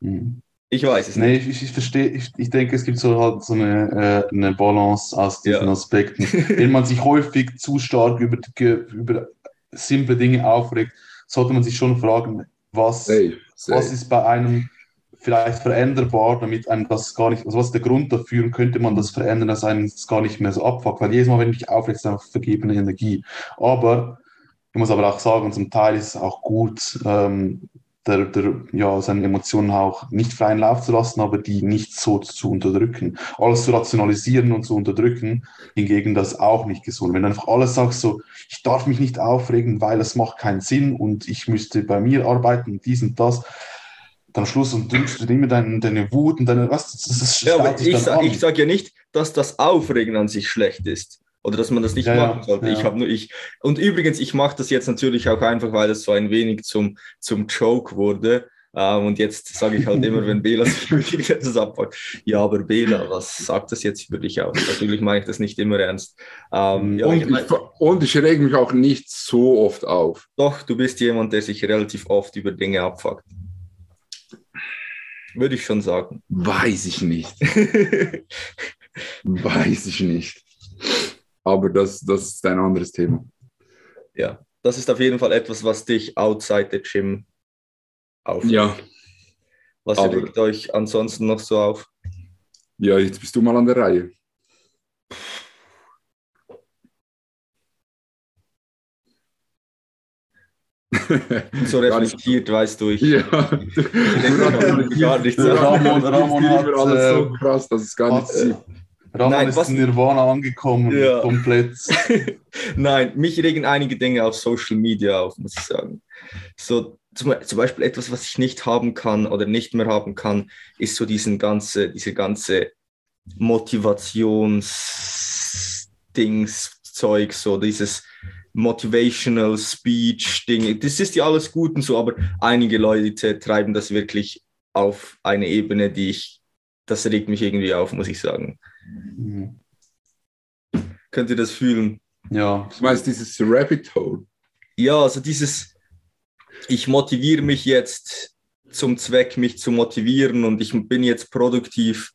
Mhm. Ich weiß es nee, nicht. Ich, ich verstehe, ich, ich denke, es gibt so halt so eine, äh, eine Balance aus diesen ja. Aspekten. Wenn man sich häufig zu stark über, über simple Dinge aufregt, sollte man sich schon fragen, was, safe. was ist bei einem vielleicht veränderbar, damit einem das gar nicht, also was ist der Grund dafür und könnte man das verändern, dass einem das gar nicht mehr so abfuckt, weil jedes Mal, wenn ich aufregt, ist einfach vergebene Energie. Aber ich muss aber auch sagen, zum Teil ist es auch gut, ähm, der, der, ja, seine Emotionen auch nicht freien Lauf zu lassen, aber die nicht so zu unterdrücken. Alles zu rationalisieren und zu unterdrücken, hingegen das auch nicht gesund. Wenn du einfach alles sagst, so, ich darf mich nicht aufregen, weil es macht keinen Sinn und ich müsste bei mir arbeiten, dies und das, dann am Schluss und drückst du immer deine, deine Wut und deine, was, das, das ja, aber ich, sa ich sage ja nicht, dass das Aufregen an sich schlecht ist oder dass man das nicht ja, machen sollte. Ja. Ich habe nur ich. Und übrigens, ich mache das jetzt natürlich auch einfach, weil das so ein wenig zum, zum Joke wurde. Ähm, und jetzt sage ich halt immer, wenn Bela sich über irgendetwas abpackt, ja, aber Bela, was sagt das jetzt über dich aus? Natürlich meine ich das nicht immer ernst. Ähm, ja, und, ich mein, ich, und ich rege mich auch nicht so oft auf. Doch, du bist jemand, der sich relativ oft über Dinge abfuckt. Würde ich schon sagen. Weiß ich nicht. Weiß ich nicht. Aber das, das ist ein anderes Thema. Ja, das ist auf jeden Fall etwas, was dich outside the gym aufregt. Ja. Was aber, regt euch ansonsten noch so auf? Ja, jetzt bist du mal an der Reihe. so reflektiert, weißt du, ich, ja. ich denke gar nicht so. Ramon, Ramon hat, alles so äh, krass, dass es gar nicht sieht. Ramon Nein, ist was, Nirvana angekommen, ja. komplett. Nein, mich regen einige Dinge auf Social Media auf, muss ich sagen. So zum, zum, Beispiel etwas, was ich nicht haben kann oder nicht mehr haben kann, ist so diesen ganze, diese ganze Motivationsdings-Zeug, so dieses Motivational Speech-Ding. Das ist ja alles gut und so, aber einige Leute treiben das wirklich auf eine Ebene, die ich, das regt mich irgendwie auf, muss ich sagen. Mhm. Könnt ihr das fühlen? Ja. Du meinst dieses Rabbit Hole? Ja, also dieses, ich motiviere mich jetzt zum Zweck, mich zu motivieren und ich bin jetzt produktiv.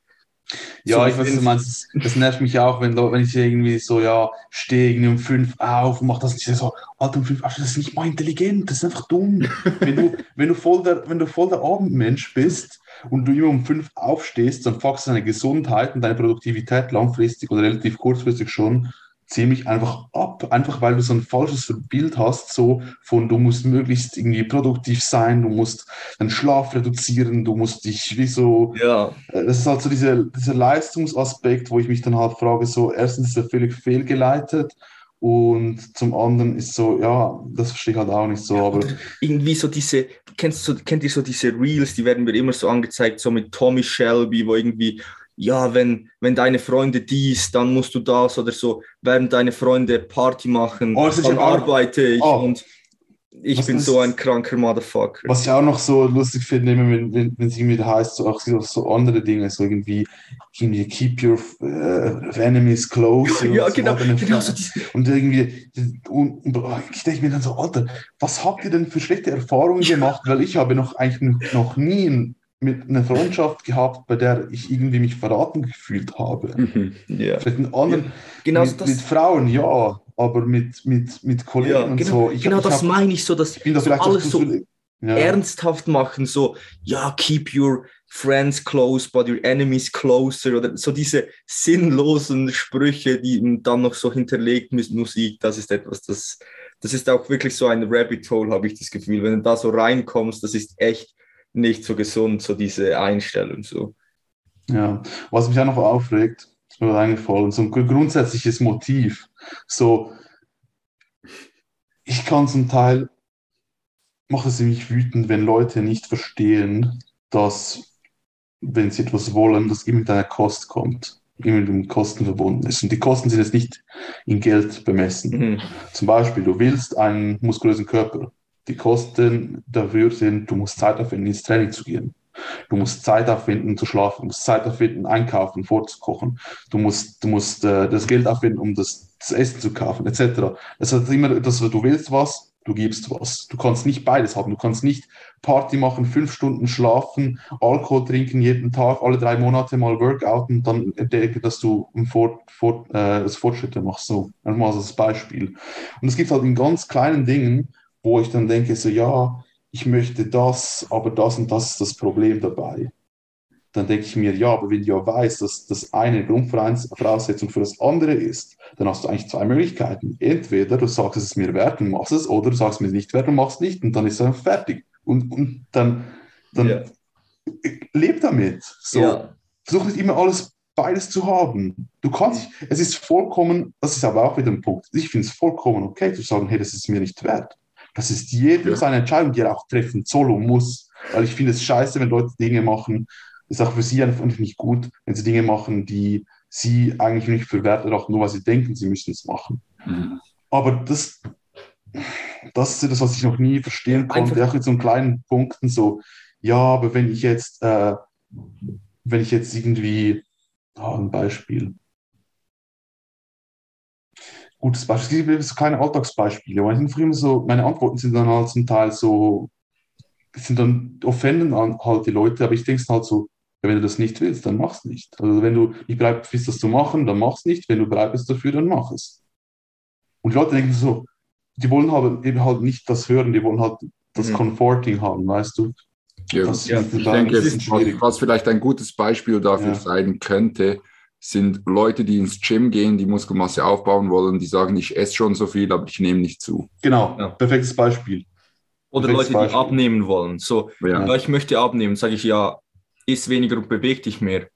Ja, ich weiß, du meinst, das nervt mich auch, wenn, wenn ich irgendwie so, ja, stehe irgendwie um fünf auf und mache das nicht so, Alter, um fünf auf, das ist nicht mal intelligent, das ist einfach dumm. wenn, du, wenn, du voll der, wenn du voll der Abendmensch bist und du immer um fünf aufstehst, dann fuckst du deine Gesundheit und deine Produktivität langfristig oder relativ kurzfristig schon ziemlich einfach ab, einfach weil du so ein falsches Bild hast, so von du musst möglichst irgendwie produktiv sein, du musst deinen Schlaf reduzieren, du musst dich wie so, ja. Äh, das ist halt so dieser, dieser Leistungsaspekt, wo ich mich dann halt frage, so erstens ist er völlig fehlgeleitet und zum anderen ist so, ja, das verstehe ich halt auch nicht so. Ja, aber irgendwie so diese, kennst du, kennt ihr so diese Reels, die werden mir immer so angezeigt, so mit Tommy Shelby, wo irgendwie, ja, wenn, wenn deine Freunde dies, dann musst du das oder so, während deine Freunde Party machen, oh, dann arbeite ich oh. und ich was bin ist, so ein kranker Motherfucker. Was ich auch noch so lustig finde, wenn, wenn, wenn es irgendwie heißt, so auch so andere Dinge, so irgendwie, irgendwie keep your uh, enemies close. Ja, genau. genau so und irgendwie, und, und, oh, ich denke mir dann so, Alter, was habt ihr denn für schlechte Erfahrungen gemacht? Weil ich habe noch eigentlich noch nie mit einer Freundschaft gehabt, bei der ich irgendwie mich verraten gefühlt habe. Mhm. Ja. Vielleicht in anderen, ja. genau mit, mit Frauen, ja, aber mit, mit, mit Kollegen ja, und genau, so. Ich, genau ich das hab, meine ich so, dass ich bin da so alles so ja. ernsthaft machen, so, ja, keep your Friends close, but your enemies closer oder so diese sinnlosen Sprüche, die dann noch so hinterlegt mit Musik, das ist etwas, das, das ist auch wirklich so ein Rabbit Hole, habe ich das Gefühl. Wenn du da so reinkommst, das ist echt nicht so gesund, so diese Einstellung. So. Ja, was mich auch noch aufregt, ist mir eingefallen, so ein grundsätzliches Motiv. So, ich kann zum Teil, macht es mich wütend, wenn Leute nicht verstehen, dass wenn sie etwas wollen, das immer mit einer Kost kommt, immer mit Kosten verbunden ist. Und die Kosten sind jetzt nicht in Geld bemessen. Mhm. Zum Beispiel, du willst einen muskulösen Körper. Die Kosten dafür sind, du musst Zeit aufwenden, ins Training zu gehen. Du musst Zeit aufwenden, zu schlafen. Du musst Zeit aufwenden, einkaufen, vorzukochen. Du musst, du musst äh, das Geld aufwenden, um das, das Essen zu kaufen, etc. Das heißt immer, dass du willst was, du gibst was. Du kannst nicht beides haben. Du kannst nicht Party machen, fünf Stunden schlafen, Alkohol trinken jeden Tag, alle drei Monate mal Workout und dann denken, dass du Fort, Fort, äh, das Fortschritte machst. So, einmal als Beispiel. Und es gibt halt in ganz kleinen Dingen, wo ich dann denke, so ja, ich möchte das, aber das und das ist das Problem dabei dann denke ich mir, ja, aber wenn du ja weißt, dass das eine Grundvoraussetzung für das andere ist, dann hast du eigentlich zwei Möglichkeiten. Entweder du sagst, es ist mir wert und machst es, oder du sagst mir nicht wert und machst es nicht und dann ist es fertig. Und, und dann, dann ja. leb damit. So. Ja. Versuch nicht immer alles beides zu haben. Du kannst, es ist vollkommen, das ist aber auch wieder ein Punkt, ich finde es vollkommen okay zu sagen, hey, das ist mir nicht wert. Das ist jedem ja. seine Entscheidung, die er auch treffen soll und muss. Weil ich finde es scheiße, wenn Leute Dinge machen, ist auch für sie einfach nicht gut, wenn sie Dinge machen, die sie eigentlich nicht für wert erachten, nur weil sie denken, sie müssen es machen. Mhm. Aber das, das ist das, was ich noch nie verstehen konnte, einfach. auch mit so kleinen Punkten, so, ja, aber wenn ich jetzt, äh, wenn ich jetzt irgendwie, oh, ein Beispiel, gutes Beispiel, es gibt so kleine Alltagsbeispiele, weil ich früher so, meine Antworten sind dann halt zum Teil so, sind dann offenden halt die Leute, aber ich denke es halt so, ja, wenn du das nicht willst, dann mach es nicht. Also wenn du nicht bereit bist, das zu machen, dann mach es nicht. Wenn du bereit bist dafür, dann mach es. Und die Leute denken so, die wollen halt eben halt nicht das hören, die wollen halt das mhm. Comforting haben, weißt du? Ja, das ja, ich denke, was, was vielleicht ein gutes Beispiel dafür ja. sein könnte, sind Leute, die ins Gym gehen, die Muskelmasse aufbauen wollen, die sagen, ich esse schon so viel, aber ich nehme nicht zu. Genau, ja. perfektes Beispiel. Oder perfektes Leute, Beispiel. die abnehmen wollen. So, ja. ich möchte abnehmen, sage ich ja, isst weniger und beweg dich mehr.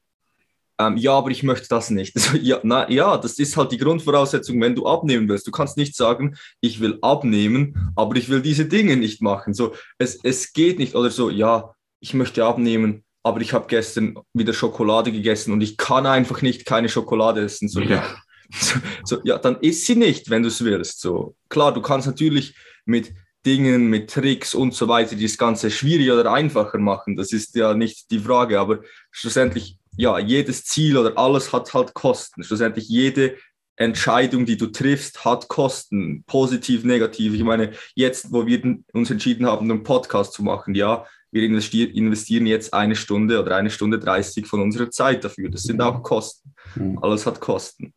Ähm, ja, aber ich möchte das nicht. Also, ja, na, ja, das ist halt die Grundvoraussetzung, wenn du abnehmen willst. Du kannst nicht sagen, ich will abnehmen, aber ich will diese Dinge nicht machen. So, es, es geht nicht. Oder so, ja, ich möchte abnehmen, aber ich habe gestern wieder Schokolade gegessen und ich kann einfach nicht keine Schokolade essen. So, ja. So, so, ja, dann isst sie nicht, wenn du es willst. So, klar, du kannst natürlich mit Dingen, mit Tricks und so weiter, das Ganze schwieriger oder einfacher machen. Das ist ja nicht die Frage, aber schlussendlich, ja, jedes Ziel oder alles hat halt Kosten. Schlussendlich jede Entscheidung, die du triffst, hat Kosten, positiv, negativ. Ich meine, jetzt, wo wir uns entschieden haben, einen Podcast zu machen, ja, wir investieren jetzt eine Stunde oder eine Stunde 30 von unserer Zeit dafür. Das sind auch Kosten. Mhm. Alles hat Kosten.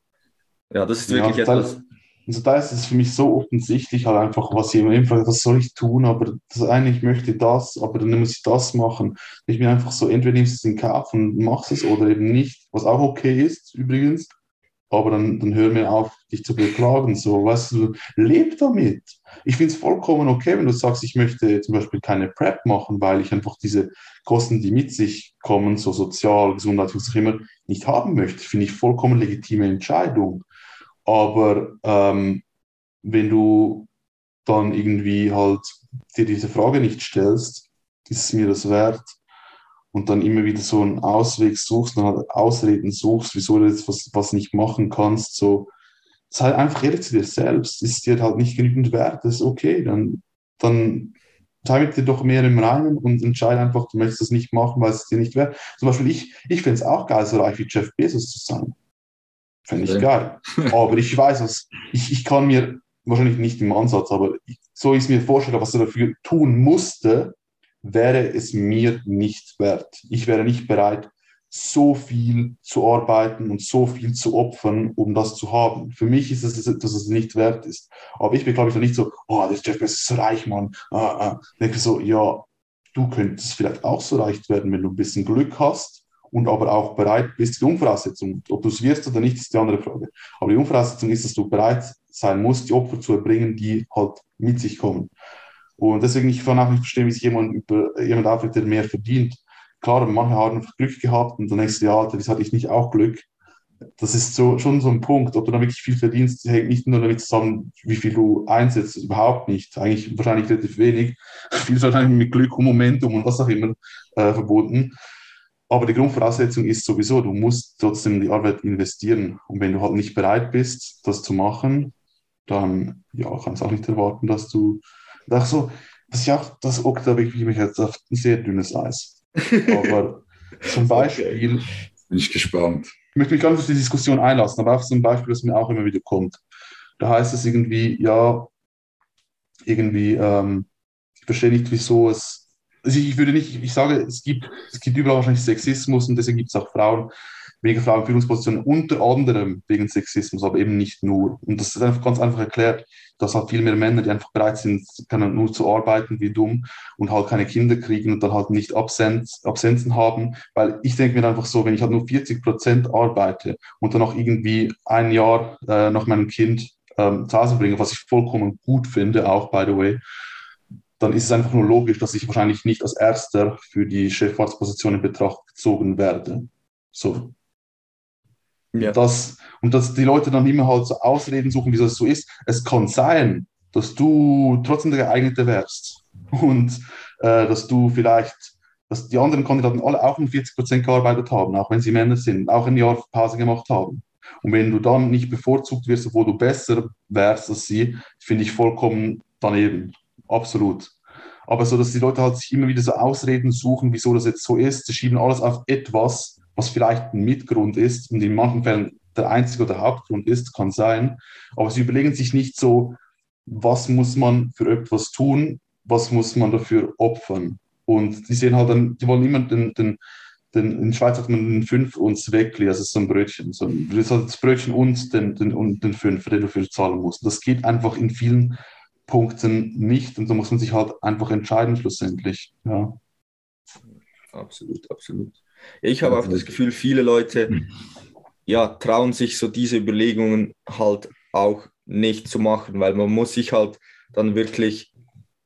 Ja, das ist wirklich ja, etwas. Also da ist es für mich so offensichtlich halt einfach, was ich frage, was soll ich tun, aber das eine, ich möchte das, aber dann muss ich das machen. Ich bin einfach so, entweder nimmst du es in Kauf und machst es oder eben nicht, was auch okay ist übrigens, aber dann, dann hör mir auf, dich zu beklagen, so, weißt du, leb damit. Ich finde es vollkommen okay, wenn du sagst, ich möchte zum Beispiel keine Prep machen, weil ich einfach diese Kosten, die mit sich kommen, so sozial, Gesundheit, was auch immer, nicht haben möchte. Finde ich vollkommen legitime Entscheidung. Aber ähm, wenn du dann irgendwie halt dir diese Frage nicht stellst, ist es mir das wert? Und dann immer wieder so einen Ausweg suchst und halt Ausreden suchst, wieso du jetzt was, was nicht machen kannst, so sei einfach ehrlich zu dir selbst. Ist dir halt nicht genügend wert, das ist okay, dann, dann sei mit dir doch mehr im Reinen und entscheide einfach, du möchtest das nicht machen, weil es dir nicht wert. Zum Beispiel ich, ich finde es auch geil, so reich wie Jeff Bezos zu sein. Fände ich geil. Aber ich weiß, was, ich, ich kann mir wahrscheinlich nicht im Ansatz, aber ich, so ich es mir vorstelle, was er dafür tun musste, wäre es mir nicht wert. Ich wäre nicht bereit, so viel zu arbeiten und so viel zu opfern, um das zu haben. Für mich ist es, dass es nicht wert ist. Aber ich bin, glaube ich, nicht so, oh, der Jeff Bezos ist so reich, Mann. Ah, ah. Denke so, ja, du könntest vielleicht auch so leicht werden, wenn du ein bisschen Glück hast und aber auch bereit bist. Die Umvoraussetzung, ob du es wirst oder nicht, ist die andere Frage. Aber die Umvoraussetzung ist, dass du bereit sein musst, die Opfer zu erbringen, die halt mit sich kommen. Und deswegen, ich kann auch nicht verstehen, wie sich jemand über jemand aufregt, der mehr verdient. Klar, manche haben einfach Glück gehabt und dann denkst du, ja, Alter, das hatte ich nicht auch Glück. Das ist so, schon so ein Punkt. Ob du dann wirklich viel verdienst, hängt nicht nur damit zusammen, wie viel du einsetzt, überhaupt nicht. Eigentlich wahrscheinlich relativ wenig. Viel ist wahrscheinlich mit Glück und Momentum und was auch immer äh, verbunden. Aber die Grundvoraussetzung ist sowieso, du musst trotzdem die Arbeit investieren. Und wenn du halt nicht bereit bist, das zu machen, dann ja, kannst du auch nicht erwarten, dass du. Ach so, das ist ja auch, das Ock, da ich mich jetzt auf ein sehr dünnes Eis. Aber zum Beispiel. Okay. Bin ich gespannt. Ich möchte mich gar nicht auf die Diskussion einlassen, aber auch so ein Beispiel, das mir auch immer wieder kommt. Da heißt es irgendwie, ja, irgendwie, ähm, ich verstehe nicht, wieso es also ich würde nicht, ich sage, es gibt, es gibt überall wahrscheinlich Sexismus und deswegen gibt es auch Frauen, in Führungspositionen, unter anderem wegen Sexismus, aber eben nicht nur. Und das ist einfach ganz einfach erklärt, dass halt viel mehr Männer, die einfach bereit sind, nur zu arbeiten wie dumm und halt keine Kinder kriegen und dann halt nicht Absenz, Absenzen haben. Weil ich denke mir einfach so, wenn ich halt nur 40 Prozent arbeite und dann auch irgendwie ein Jahr äh, nach meinem Kind ähm, zu Hause bringe, was ich vollkommen gut finde, auch by the way, dann ist es einfach nur logisch, dass ich wahrscheinlich nicht als Erster für die Chefarztposition in Betracht gezogen werde. So. Ja. Das, und dass die Leute dann immer halt so Ausreden suchen, wieso das so ist. Es kann sein, dass du trotzdem der geeignete wärst und äh, dass du vielleicht, dass die anderen Kandidaten alle auch um 40 Prozent gearbeitet haben, auch wenn sie Männer sind, auch ein Jahr Pause gemacht haben. Und wenn du dann nicht bevorzugt wirst, obwohl du besser wärst als sie, finde ich vollkommen daneben absolut. Aber so, dass die Leute halt sich immer wieder so Ausreden suchen, wieso das jetzt so ist. Sie schieben alles auf etwas, was vielleicht ein Mitgrund ist und in manchen Fällen der einzige oder Hauptgrund ist, kann sein. Aber sie überlegen sich nicht so, was muss man für etwas tun, was muss man dafür opfern. Und die sehen halt dann, die wollen immer den, den, den in Schweiz hat man den Fünf und Zweckli, also so ein Brötchen. So das Brötchen und den, den, und den Fünf, den du dafür zahlen musst. Das geht einfach in vielen Punkten nicht. Und da muss man sich halt einfach entscheiden schlussendlich. Ja. Absolut, absolut. Ich habe auch das Gefühl, viele Leute ja, trauen sich so diese Überlegungen halt auch nicht zu machen, weil man muss sich halt dann wirklich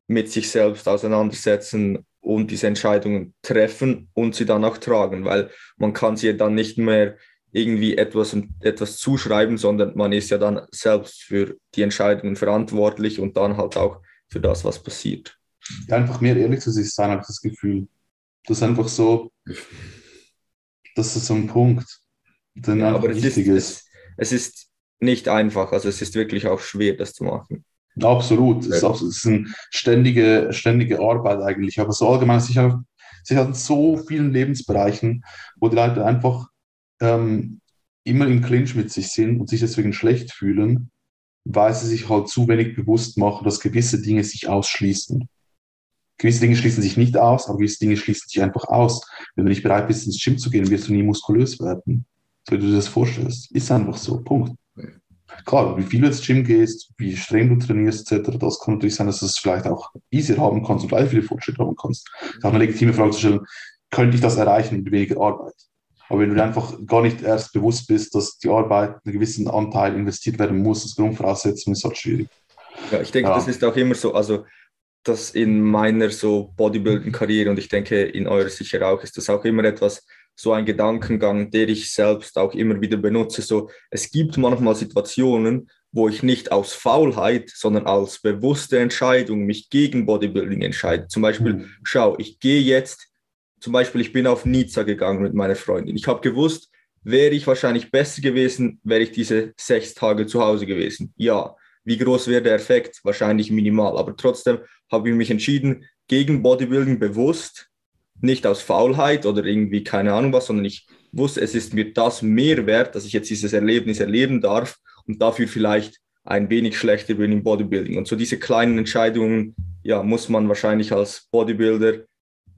mit sich selbst auseinandersetzen und diese Entscheidungen treffen und sie dann auch tragen, weil man kann sie dann nicht mehr irgendwie etwas, etwas zuschreiben, sondern man ist ja dann selbst für die Entscheidungen verantwortlich und dann halt auch für das, was passiert. Ja, einfach mehr ehrlich zu sich sein, habe ich das Gefühl. Das ist einfach so, das ist so ein Punkt, der ja, aber wichtig ist. Es, es, ist nicht einfach, also es ist wirklich auch schwer, das zu machen. Absolut, es ist, auch, es ist eine ständige, ständige Arbeit eigentlich, aber so allgemein, sich hat in so vielen Lebensbereichen, wo die Leute einfach ähm, immer im Clinch mit sich sind und sich deswegen schlecht fühlen, weil sie sich halt zu wenig bewusst machen, dass gewisse Dinge sich ausschließen. Gewisse Dinge schließen sich nicht aus, aber gewisse Dinge schließen sich einfach aus. Wenn du nicht bereit bist, ins Gym zu gehen, wirst du nie muskulös werden. So wie du dir das vorstellst. Ist einfach so. Punkt. Klar, wie viel du ins Gym gehst, wie streng du trainierst, etc., das kann natürlich sein, dass du es vielleicht auch easier haben kannst und gleich viele Fortschritte haben kannst. Das ist auch eine legitime Frage zu stellen, könnte ich das erreichen mit weniger Arbeit? Aber wenn du einfach gar nicht erst bewusst bist, dass die Arbeit einen gewissen Anteil investiert werden muss, als Grundvoraussetzung ist halt schwierig. Ja, ich denke, ja. das ist auch immer so, also das in meiner so Bodybuilding-Karriere und ich denke in eurer sicher auch, ist das auch immer etwas, so ein Gedankengang, der ich selbst auch immer wieder benutze. So, es gibt manchmal Situationen, wo ich nicht aus Faulheit, sondern als bewusste Entscheidung mich gegen Bodybuilding entscheide. Zum Beispiel, mhm. schau, ich gehe jetzt zum Beispiel, ich bin auf Nizza gegangen mit meiner Freundin. Ich habe gewusst, wäre ich wahrscheinlich besser gewesen, wäre ich diese sechs Tage zu Hause gewesen. Ja, wie groß wäre der Effekt? Wahrscheinlich minimal. Aber trotzdem habe ich mich entschieden, gegen Bodybuilding bewusst, nicht aus Faulheit oder irgendwie keine Ahnung was, sondern ich wusste, es ist mir das mehr wert, dass ich jetzt dieses Erlebnis erleben darf und dafür vielleicht ein wenig schlechter bin im Bodybuilding. Und so diese kleinen Entscheidungen, ja, muss man wahrscheinlich als Bodybuilder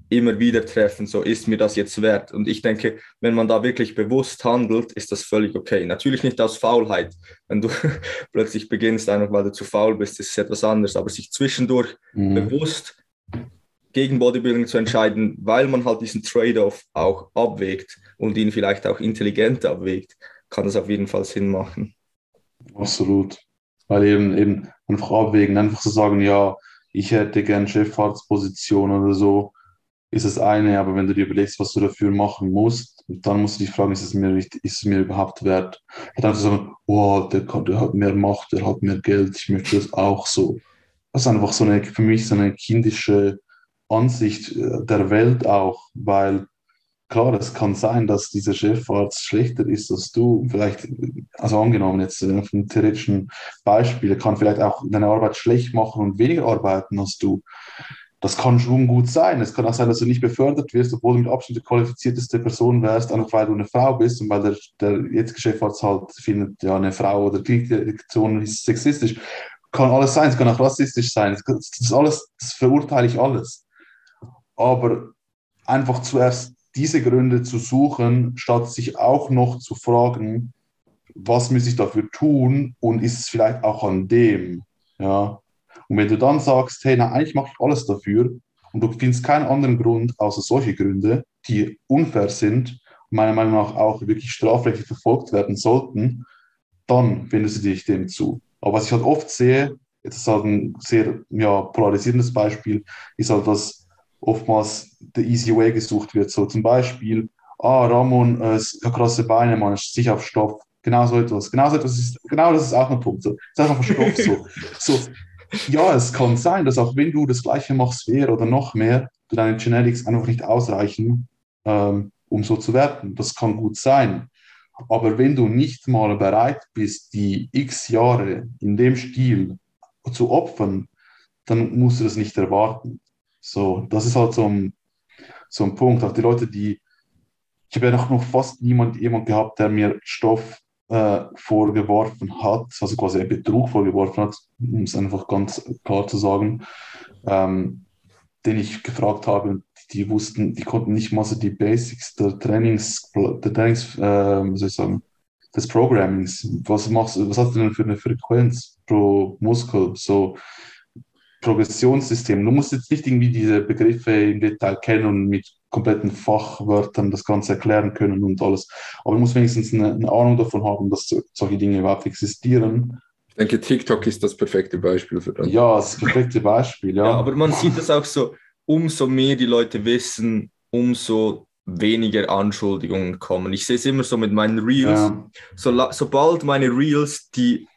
immer wieder treffen, so ist mir das jetzt wert. Und ich denke, wenn man da wirklich bewusst handelt, ist das völlig okay. Natürlich nicht aus Faulheit. Wenn du plötzlich beginnst, einfach weil du zu faul bist, ist es etwas anderes. Aber sich zwischendurch mhm. bewusst gegen Bodybuilding zu entscheiden, weil man halt diesen Trade-off auch abwägt und ihn vielleicht auch intelligent abwägt, kann das auf jeden Fall Sinn machen. Absolut. Weil eben, eben einfach abwägen, einfach zu sagen, ja, ich hätte gern Chefarztposition oder so, ist das eine, aber wenn du dir überlegst, was du dafür machen musst, dann musst du dich fragen, ist es mir, ist es mir überhaupt wert? Dann zu sagen, oh, der, kann, der hat mehr Macht, der hat mehr Geld, ich möchte das auch so. Das ist einfach so eine, für mich so eine kindische Ansicht äh, der Welt auch, weil klar, es kann sein, dass dieser Chefarzt schlechter ist als du. Vielleicht, also angenommen jetzt äh, auf einem theoretischen Beispiel, er kann vielleicht auch deine Arbeit schlecht machen und weniger arbeiten als du. Das kann schon gut sein. Es kann auch sein, dass du nicht befördert wirst, obwohl du mit Abstand die qualifizierteste Person wärst, einfach weil du eine Frau bist und weil der, der jetzige Chefarzt halt findet, ja, eine Frau oder Klinikdirektion ist sexistisch. Kann alles sein, es kann auch rassistisch sein. Das, ist alles, das verurteile ich alles. Aber einfach zuerst diese Gründe zu suchen, statt sich auch noch zu fragen, was muss ich dafür tun und ist es vielleicht auch an dem, ja. Und wenn du dann sagst, hey, na, eigentlich mache ich alles dafür und du findest keinen anderen Grund außer solche Gründe, die unfair sind und meiner Meinung nach auch wirklich strafrechtlich verfolgt werden sollten, dann findest du dich dem zu. Aber was ich halt oft sehe, jetzt ist halt ein sehr ja, polarisierendes Beispiel, ist halt, dass oftmals der easy way gesucht wird. So zum Beispiel, ah, Ramon, äh, krasse Beine, man ist sicher auf Stoff. Genau so etwas. Genau so etwas ist, genau das ist auch ein Punkt. So. Ist einfach Stoff so. so. Ja, es kann sein, dass auch wenn du das Gleiche machst wie er oder noch mehr, deine Genetics einfach nicht ausreichen, ähm, um so zu werden. Das kann gut sein. Aber wenn du nicht mal bereit bist, die x Jahre in dem Stil zu opfern, dann musst du das nicht erwarten. So, das ist halt so ein, so ein Punkt. Auch die Leute, die, ich habe ja noch, noch fast niemand, jemand gehabt, der mir Stoff äh, vorgeworfen hat, also quasi Betrug vorgeworfen hat, um es einfach ganz klar zu sagen, ähm, den ich gefragt habe die wussten, die konnten nicht mal so die Basics der Trainings, der Trainings, äh, soll ich sagen, des Programmings. Was machst du, was hast du denn für eine Frequenz pro Muskel? So, Progressionssystem. Du musst jetzt nicht irgendwie diese Begriffe im Detail kennen und mit kompletten Fachwörtern das Ganze erklären können und alles. Aber du musst wenigstens eine, eine Ahnung davon haben, dass solche Dinge überhaupt existieren. Ich denke, TikTok ist das perfekte Beispiel für das. Ja, das perfekte Beispiel, ja. ja. Aber man sieht das auch so, umso mehr die Leute wissen, umso weniger Anschuldigungen kommen. Ich sehe es immer so mit meinen Reels. Ja. So, sobald meine Reels die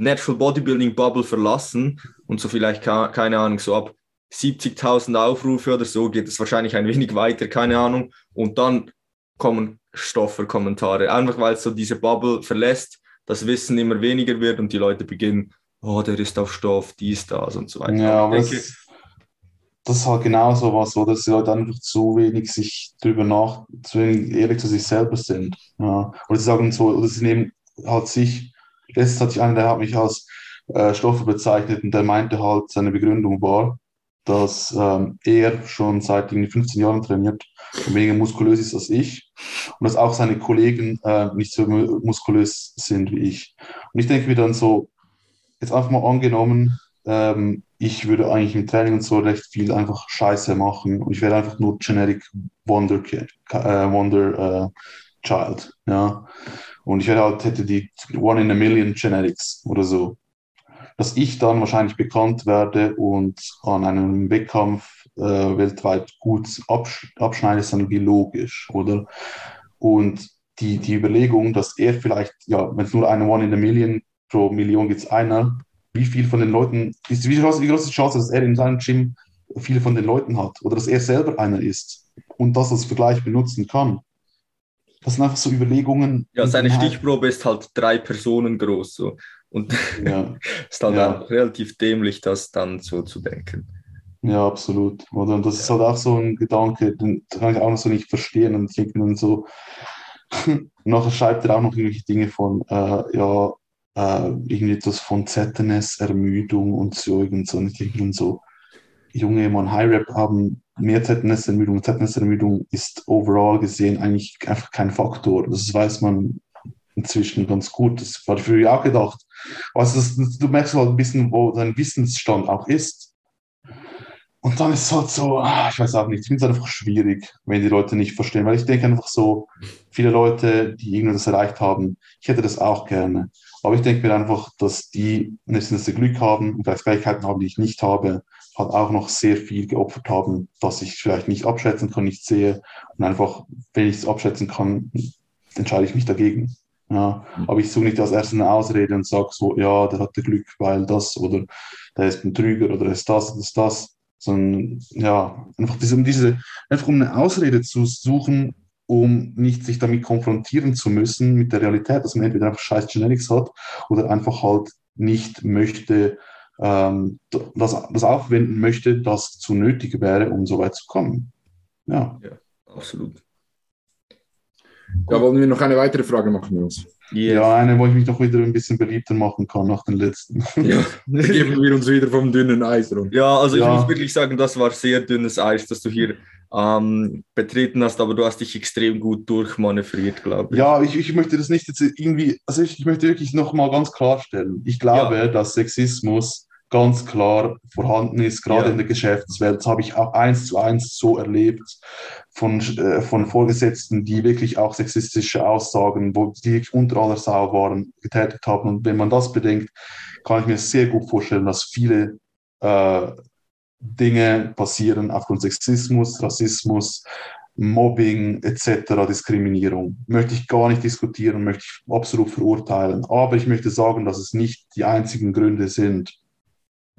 Natural Bodybuilding Bubble verlassen und so vielleicht, keine Ahnung, so ab 70.000 Aufrufe oder so geht es wahrscheinlich ein wenig weiter, keine Ahnung. Und dann kommen Stoffer-Kommentare, einfach weil es so diese Bubble verlässt, das Wissen immer weniger wird und die Leute beginnen, oh, der ist auf Stoff, dies, das und so weiter. Ja, aber denke, das, das ist halt genau so was, wo dass die Leute einfach zu wenig sich drüber nach, zu wenig ehrlich zu sich selber sind. Ja. Oder sie sagen so, oder sie nehmen halt sich Letztens hatte ich einen, der hat mich als äh, Stoffer bezeichnet und der meinte halt, seine Begründung war, dass ähm, er schon seit 15 Jahren trainiert und weniger muskulös ist als ich und dass auch seine Kollegen äh, nicht so muskulös sind wie ich. Und ich denke mir dann so, jetzt einfach mal angenommen, ähm, ich würde eigentlich im Training und so recht viel einfach Scheiße machen und ich wäre einfach nur Generic Wonder, äh, Wonder äh, Child. Ja. Und ich hätte halt hätte die One in a Million Genetics oder so. Dass ich dann wahrscheinlich bekannt werde und an einem Wettkampf äh, weltweit gut absch abschneide, ist dann logisch, oder? Und die, die Überlegung, dass er vielleicht, ja, wenn es nur eine One in a Million pro Million gibt, es einer, wie viel von den Leuten, ist, wie, groß, wie groß die Chance, dass er in seinem Gym viele von den Leuten hat oder dass er selber einer ist und das als Vergleich benutzen kann? Das sind einfach so Überlegungen. Ja, seine Stichprobe ist halt drei Personen groß. So. Und ja. ist dann ja. relativ dämlich, das dann so zu denken. Ja, absolut. Oder? Und das ja. ist halt auch so ein Gedanke, den kann ich auch noch so nicht verstehen. Und ich denke dann so, nachher schreibt er auch noch irgendwelche Dinge von, äh, ja, äh, irgendwie etwas von ZNS, Ermüdung und so irgend so. Und ich denke dann so, Junge, man, High Rap haben mehr ZNS-Ermüdung. ZNS-Ermüdung ist overall gesehen eigentlich einfach kein Faktor. Das weiß man inzwischen ganz gut. Das war früher auch gedacht. Also das, du merkst halt ein bisschen, wo dein Wissensstand auch ist. und dann ist es halt so, ah, ich weiß auch nicht, ich finde es einfach schwierig, wenn die Leute nicht verstehen, weil ich denke einfach so, viele Leute, die irgendwie das erreicht haben, ich hätte das auch gerne. Aber ich denke mir einfach, dass die nicht das Glück haben und vielleicht Fähigkeiten haben, die ich nicht habe, halt auch noch sehr viel geopfert haben, dass ich vielleicht nicht abschätzen kann, nicht sehe. Und einfach, wenn ich es abschätzen kann, entscheide ich mich dagegen. Ja, aber ich suche nicht als erstes eine Ausrede und sage so, ja, der hatte Glück, weil das oder der ist ein Trüger oder ist das, ist das. Sondern ja, einfach diese, um diese, einfach um eine Ausrede zu suchen, um nicht sich damit konfrontieren zu müssen mit der Realität, dass man entweder einfach scheiß Genetics hat oder einfach halt nicht möchte, ähm, das, das aufwenden möchte, das zu nötig wäre, um so weit zu kommen. Ja, ja absolut. Ja, wollen wir noch eine weitere Frage machen, Jungs? Yes. Ja, eine, wo ich mich noch wieder ein bisschen beliebter machen kann nach den letzten. Ja, geben wir uns wieder vom dünnen Eis rum. Ja, also ich ja. muss wirklich sagen, das war sehr dünnes Eis, das du hier ähm, betreten hast, aber du hast dich extrem gut durchmanövriert, glaube ich. Ja, ich, ich möchte das nicht jetzt irgendwie, also ich, ich möchte wirklich nochmal ganz klarstellen. Ich glaube, ja. dass Sexismus ganz klar vorhanden ist, gerade ja. in der Geschäftswelt. Das habe ich auch eins zu eins so erlebt von, äh, von Vorgesetzten, die wirklich auch sexistische Aussagen, wo die unter aller Sau waren, getätigt haben. Und wenn man das bedenkt, kann ich mir sehr gut vorstellen, dass viele äh, Dinge passieren aufgrund Sexismus, Rassismus, Mobbing etc., Diskriminierung. Möchte ich gar nicht diskutieren, möchte ich absolut verurteilen. Aber ich möchte sagen, dass es nicht die einzigen Gründe sind.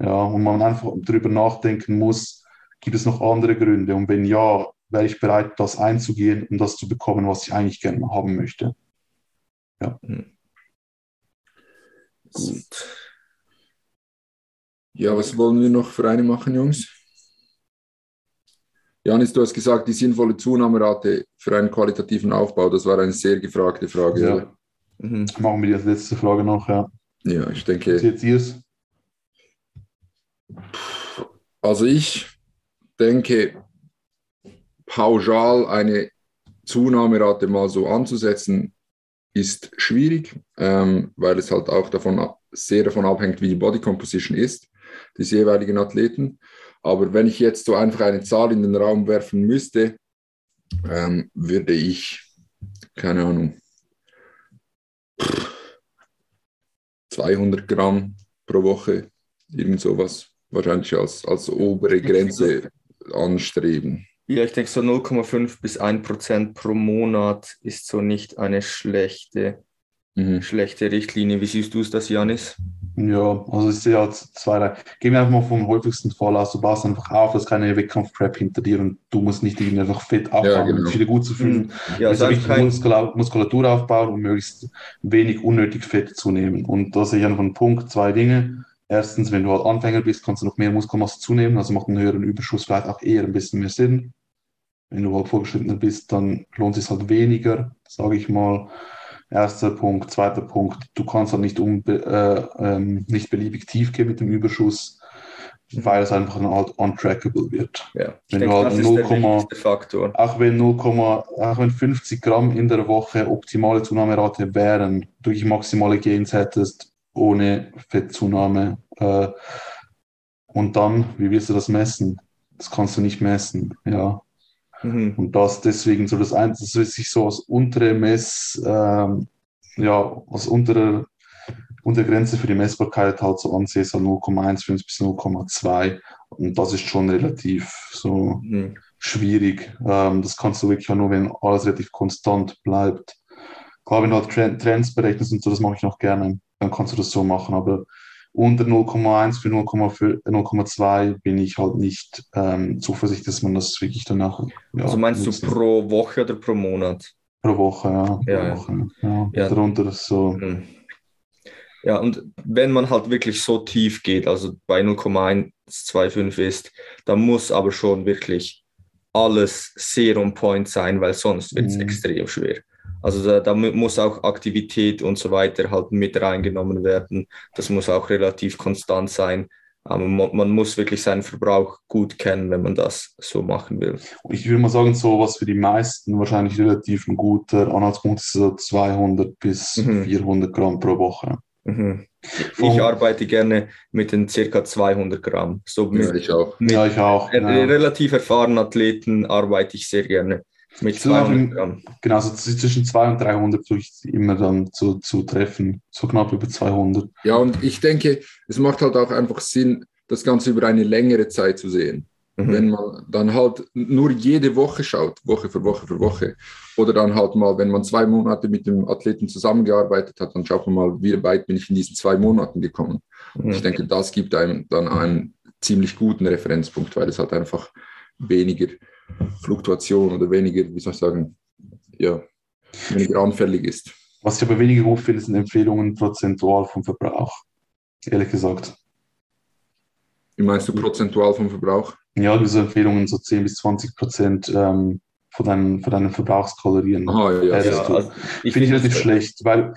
Ja, und man einfach darüber nachdenken muss, gibt es noch andere Gründe? Und wenn ja, wäre ich bereit, das einzugehen, um das zu bekommen, was ich eigentlich gerne haben möchte. Ja. Hm. Gut. Ja, was wollen wir noch für eine machen, Jungs? Janis, du hast gesagt, die sinnvolle Zunahmerate für einen qualitativen Aufbau, das war eine sehr gefragte Frage. Ja. Mhm. Machen wir die als letzte Frage noch, ja. Ja, ich denke. Jetzt ihr es? Also ich denke, pauschal eine Zunahmerate mal so anzusetzen, ist schwierig, ähm, weil es halt auch davon, sehr davon abhängt, wie die Body Composition ist, des jeweiligen Athleten. Aber wenn ich jetzt so einfach eine Zahl in den Raum werfen müsste, ähm, würde ich, keine Ahnung, 200 Gramm pro Woche, irgend sowas wahrscheinlich als, als obere Grenze anstreben. Ja, ich denke, so 0,5 bis 1 Prozent pro Monat ist so nicht eine schlechte, mhm. schlechte Richtlinie. Wie siehst du es das, Janis? Ja, also ich sehe halt zwei. Gehen wir einfach mal vom häufigsten Fall aus. Du baust einfach auf, dass keine Wettkampf-Prep hinter dir und du musst nicht irgendwie einfach fett aufbauen, ja, genau. um dich wieder gut zu fühlen. Mhm. Ja, also richtig kein... Muskulatur aufbauen und möglichst wenig unnötig Fett zu nehmen. Und da sehe ich einfach einen Punkt, zwei Dinge. Erstens, wenn du halt Anfänger bist, kannst du noch mehr Muskelmasse zunehmen, also macht einen höheren Überschuss vielleicht auch eher ein bisschen mehr Sinn. Wenn du halt vorgeschrittener bist, dann lohnt es sich halt weniger, sage ich mal. Erster Punkt. Zweiter Punkt, du kannst halt nicht, äh, ähm, nicht beliebig tief gehen mit dem Überschuss, weil es einfach halt untrackable wird. Ja, wenn denke, du halt 0, Faktor. Auch wenn 0, auch wenn 50 Gramm in der Woche optimale Zunahmerate wären, durch maximale Gains hättest, ohne Fettzunahme. Äh, und dann, wie willst du das messen? Das kannst du nicht messen, ja. Mhm. Und das deswegen so das Einzige, das sich so als untere Mess, ähm, ja, als untere, untere Grenze für die Messbarkeit halt so ansehen, so 0,15 bis 0,2. Und das ist schon relativ so mhm. schwierig. Ähm, das kannst du wirklich auch nur, wenn alles relativ konstant bleibt. Klar, wenn du halt Trends berechnest und so, das mache ich noch gerne dann kannst du das so machen. Aber unter 0,1 für 0,2 bin ich halt nicht ähm, zuversichtlich, dass man das wirklich danach. Ja, also meinst nutzt. du pro Woche oder pro Monat? Pro Woche, ja. Pro ja, Woche, ja. ja. Darunter ist so. Mhm. Ja, und wenn man halt wirklich so tief geht, also bei 0,125 ist, dann muss aber schon wirklich alles sehr on point sein, weil sonst wird es mhm. extrem schwer. Also da, da, muss auch Aktivität und so weiter halt mit reingenommen werden. Das muss auch relativ konstant sein. Aber man, man, muss wirklich seinen Verbrauch gut kennen, wenn man das so machen will. Ich würde mal sagen, so was für die meisten wahrscheinlich relativ ein guter Anhaltspunkt ist so 200 bis mhm. 400 Gramm pro Woche. Mhm. Ich arbeite gerne mit den circa 200 Gramm. So mit, Ja, ich auch. mit Ja, ich auch. Ja. relativ erfahrenen Athleten arbeite ich sehr gerne mit versuche 200 Gramm. Genau, so zwischen 200 und 300 versuche ich immer dann zu, zu treffen. So knapp über 200. Ja, und ich denke, es macht halt auch einfach Sinn, das Ganze über eine längere Zeit zu sehen. Mhm. Wenn man dann halt nur jede Woche schaut, Woche für Woche für Woche, oder dann halt mal, wenn man zwei Monate mit dem Athleten zusammengearbeitet hat, dann schaut man mal, wie weit bin ich in diesen zwei Monaten gekommen. Mhm. Ich denke, das gibt einem dann einen ziemlich guten Referenzpunkt, weil es halt einfach weniger Fluktuation oder weniger, wie soll ich sagen, ja, weniger anfällig ist. Was ich aber weniger gut finde, sind Empfehlungen prozentual vom Verbrauch. Ehrlich gesagt. Wie meinst du prozentual vom Verbrauch? Ja, diese Empfehlungen so 10 bis 20 Prozent ähm, von, deinen, von deinen Verbrauchskalorien. Aha, ja, Ja, ja. also ich Finde ich relativ schlecht, weil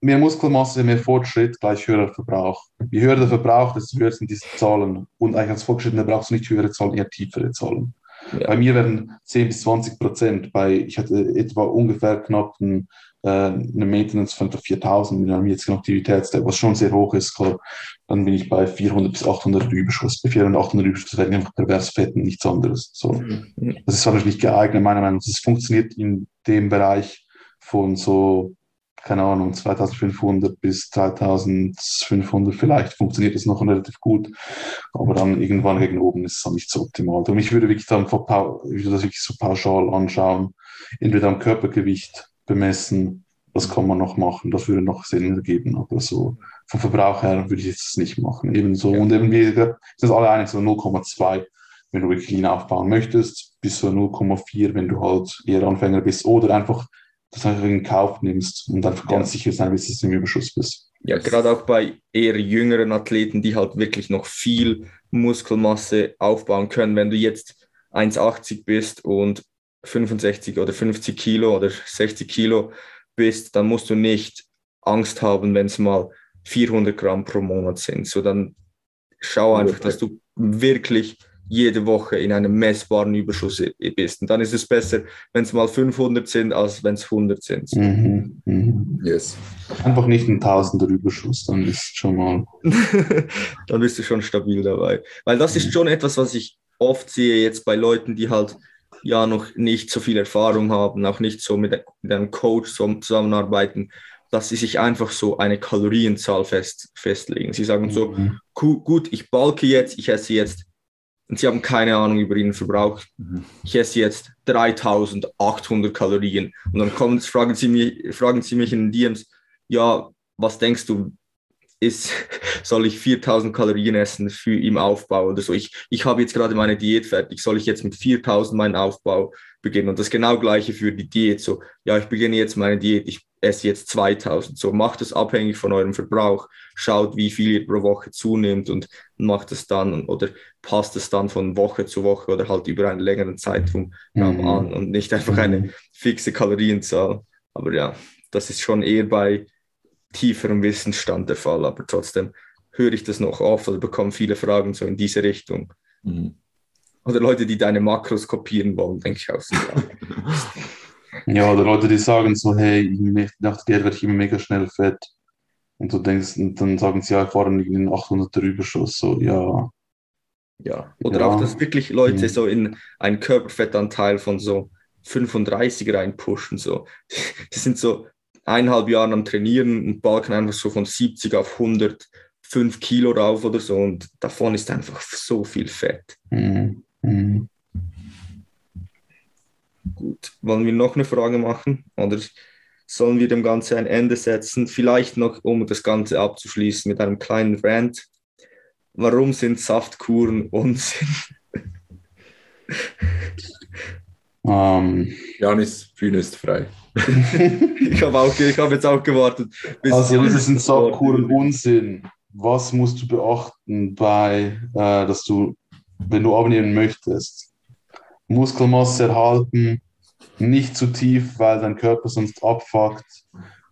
mehr Muskelmasse, mehr Fortschritt gleich höherer Verbrauch. Je höher der Verbrauch, desto höher sind diese Zahlen. Und eigentlich als Fortgeschrittener brauchst du nicht höhere Zahlen, eher tiefere Zahlen. Ja. Bei mir werden 10 bis 20 Prozent. Bei, ich hatte etwa ungefähr knapp ein, äh, eine Maintenance von 4000 mit einem jetzigen Aktivitätslevel, was schon sehr hoch ist. Klar. Dann bin ich bei 400 bis 800 Überschuss. Bei 400 und 800 Überschuss werden einfach pervers fett und nichts anderes. So. Mhm. Das ist wahrscheinlich nicht geeignet, meiner Meinung nach. Es funktioniert in dem Bereich von so, keine Ahnung, 2500 bis 3500 vielleicht funktioniert das noch relativ gut. Aber dann irgendwann gegen oben ist es dann nicht so optimal. Und ich würde wirklich dann ich würde das wirklich so pauschal anschauen. Entweder am Körpergewicht bemessen, das kann man noch machen, das würde noch Sinn ergeben. Aber so vom Verbrauch her würde ich jetzt nicht machen. Ebenso. Und eben, gesagt, sind alle einig, so 0,2 wenn du wirklich lean aufbauen möchtest, bis zu 0,4, wenn du halt eher Anfänger bist oder einfach das einfach in Kauf nimmst und einfach Ja. ganz sicher sein willst, dass du im Überschuss bist. Ja, gerade auch bei eher jüngeren Athleten, die halt wirklich noch viel Muskelmasse aufbauen können. Wenn du jetzt 1,80 bist und 65 oder 50 Kilo oder 60 Kilo bist, dann musst du nicht Angst haben, wenn es mal 400 Gramm pro Monat sind. So dann schau einfach, dass du wirklich jede Woche in einem messbaren Überschuss bist. Und dann ist es besser, wenn es mal 500 sind, als wenn es 100 sind. Mhm. Mhm. Yes. Einfach nicht ein Tausender Überschuss, dann ist schon mal. dann bist du schon stabil dabei. Weil das ist schon etwas, was ich oft sehe jetzt bei Leuten, die halt ja noch nicht so viel Erfahrung haben, auch nicht so mit, mit einem Coach zusammenarbeiten, dass sie sich einfach so eine Kalorienzahl fest, festlegen. Sie sagen so, Mhm. "Gu- gut, ich balke jetzt, ich esse jetzt, und sie haben keine Ahnung über ihren Verbrauch, Mhm. ich esse jetzt 3800 Kalorien. Und dann kommen, fragen, sie mich, fragen sie mich in den DMs, ja, was denkst du, ist, soll ich 4000 Kalorien essen für im Aufbau oder so? Ich, ich habe jetzt gerade meine Diät fertig, soll ich jetzt mit 4000 meinen Aufbau beginnen? Und das genau gleiche für die Diät. So, ja, ich beginne jetzt meine Diät, ich esse jetzt 2000. So, macht es abhängig von eurem Verbrauch. Schaut, wie viel ihr pro Woche zunimmt und macht es dann oder passt es dann von Woche zu Woche oder halt über einen längeren Zeitraum Mhm. an und nicht einfach eine fixe Kalorienzahl. Aber ja, das ist schon eher bei tieferem Wissensstand der Fall, aber trotzdem höre ich das noch oft oder bekomme viele Fragen so in diese Richtung. Mhm. Oder Leute, die deine Makros kopieren wollen, denke ich auch so. ja. Oder Leute, die sagen so, hey, nach der Diät werde ich immer mega schnell fett. Und du denkst, und dann sagen sie, ja, ich fahre einen 800er Überschuss. So, ja. ja. Oder Ja. auch, dass wirklich Leute Mhm. so in einen Körperfettanteil von so 35 reinpushen. So. Die sind so eineinhalb Jahre am Trainieren und balken einfach so von 70 auf 105 Kilo rauf oder so und davon ist einfach so viel Fett. Mhm. Mhm. Gut, wollen wir noch eine Frage machen oder sollen wir dem Ganzen ein Ende setzen? Vielleicht noch, um das Ganze abzuschließen mit einem kleinen Rant. Warum sind Saftkuren Unsinn? Ähm, Janis Bühne ist frei. Ich habe auch, ich habe jetzt auch gewartet. bis Also, Jan- das ist ein Saftkuren Unsinn. Was musst du beachten bei, äh, dass du, wenn du abnehmen möchtest, Muskelmasse erhalten, nicht zu tief, weil dein Körper sonst abfuckt,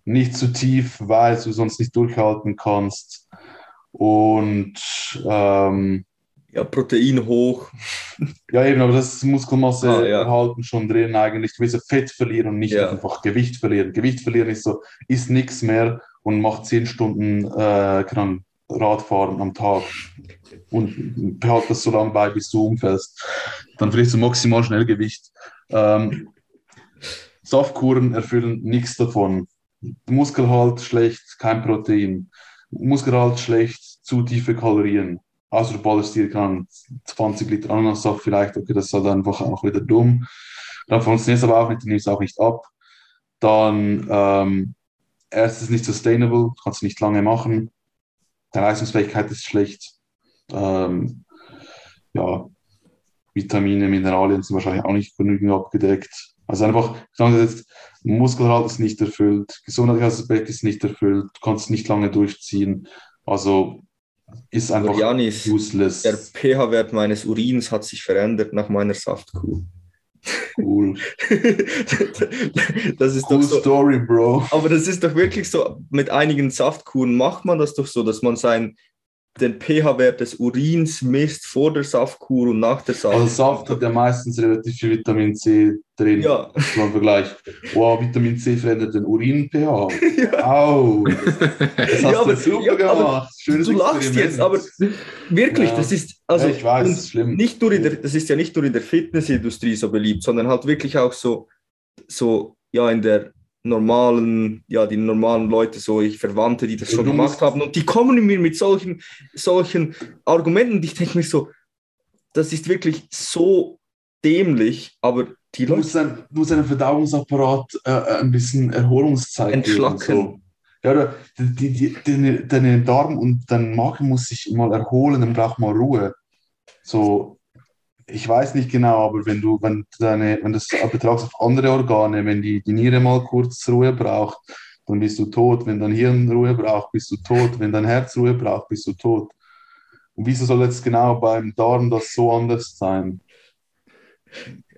nicht zu tief, weil du sonst nicht durchhalten kannst und ähm, Ja, Protein hoch. ja, eben, aber das Muskelmasse Ah, ja. erhalten schon drin eigentlich. Du willst ja Fett verlieren und nicht Ja. einfach Gewicht verlieren. Gewicht verlieren ist so, ist nichts mehr und macht zehn Stunden äh, Radfahren am Tag und behält das so lange bei, bis du umfällst. Dann vielleicht so maximal Schnellgewicht. Ähm, Saftkuren erfüllen nichts davon. Muskelhalt schlecht, kein Protein. Muskelhalt schlecht, zu tiefe Kalorien. Also du ballerst dir kann 20 Liter Ananassaft vielleicht, okay, das ist halt einfach auch wieder dumm. Dann funktioniert es aber auch nicht, du nimmst auch nicht ab. Dann ähm, erstens nicht sustainable, kannst du nicht lange machen. Die Leistungsfähigkeit ist schlecht. Ähm, ja, Vitamine, Mineralien sind wahrscheinlich auch nicht genügend abgedeckt. Also einfach, ich sage jetzt, Muskelhalt ist nicht erfüllt, Gesundheitsaspekt ist nicht erfüllt, du kannst nicht lange durchziehen. Also ist einfach Janis, useless. Der pH-Wert meines Urins hat sich verändert nach meiner Saftkur. Cool. das ist cool doch so, Story, Bro. Aber das ist doch wirklich so, mit einigen Saftkuren macht man das doch so, dass man sein den pH-Wert des Urins misst vor der Saftkur und nach der Saftkur. Also Saft hat ja meistens relativ viel Vitamin C drin. Ja. Im Vergleich. Wow, Vitamin C verändert den Urin-pH. Ja. Au. Das hast ja, aber, du super ja, gemacht. Schönes du lachst jetzt, aber wirklich, ja. das ist also ja, ich weiß, das ist schlimm. Nicht nur in der, das ist ja nicht nur in der Fitnessindustrie so beliebt, sondern halt wirklich auch so, so ja in der normalen, ja, die normalen Leute, so ich Verwandte, die das schon gemacht haben, und die kommen mir mit solchen, solchen Argumenten, und ich denke mir so, das ist wirklich so dämlich, aber die du Leute. Musst ein, du musst einen Verdauungsapparat äh, ein bisschen Erholungszeit entschlacken. So. Ja, die, die, die, deine Darm und dein Magen muss sich mal erholen, dann braucht man Ruhe. So, ich weiß nicht genau, aber wenn du, wenn deine, wenn das betrachtest auf andere Organe, wenn die, die Niere mal kurz Ruhe braucht, dann bist du tot. Wenn dein Hirn Ruhe braucht, bist du tot. Wenn dein Herz Ruhe braucht, bist du tot. Und wieso soll jetzt genau beim Darm das so anders sein?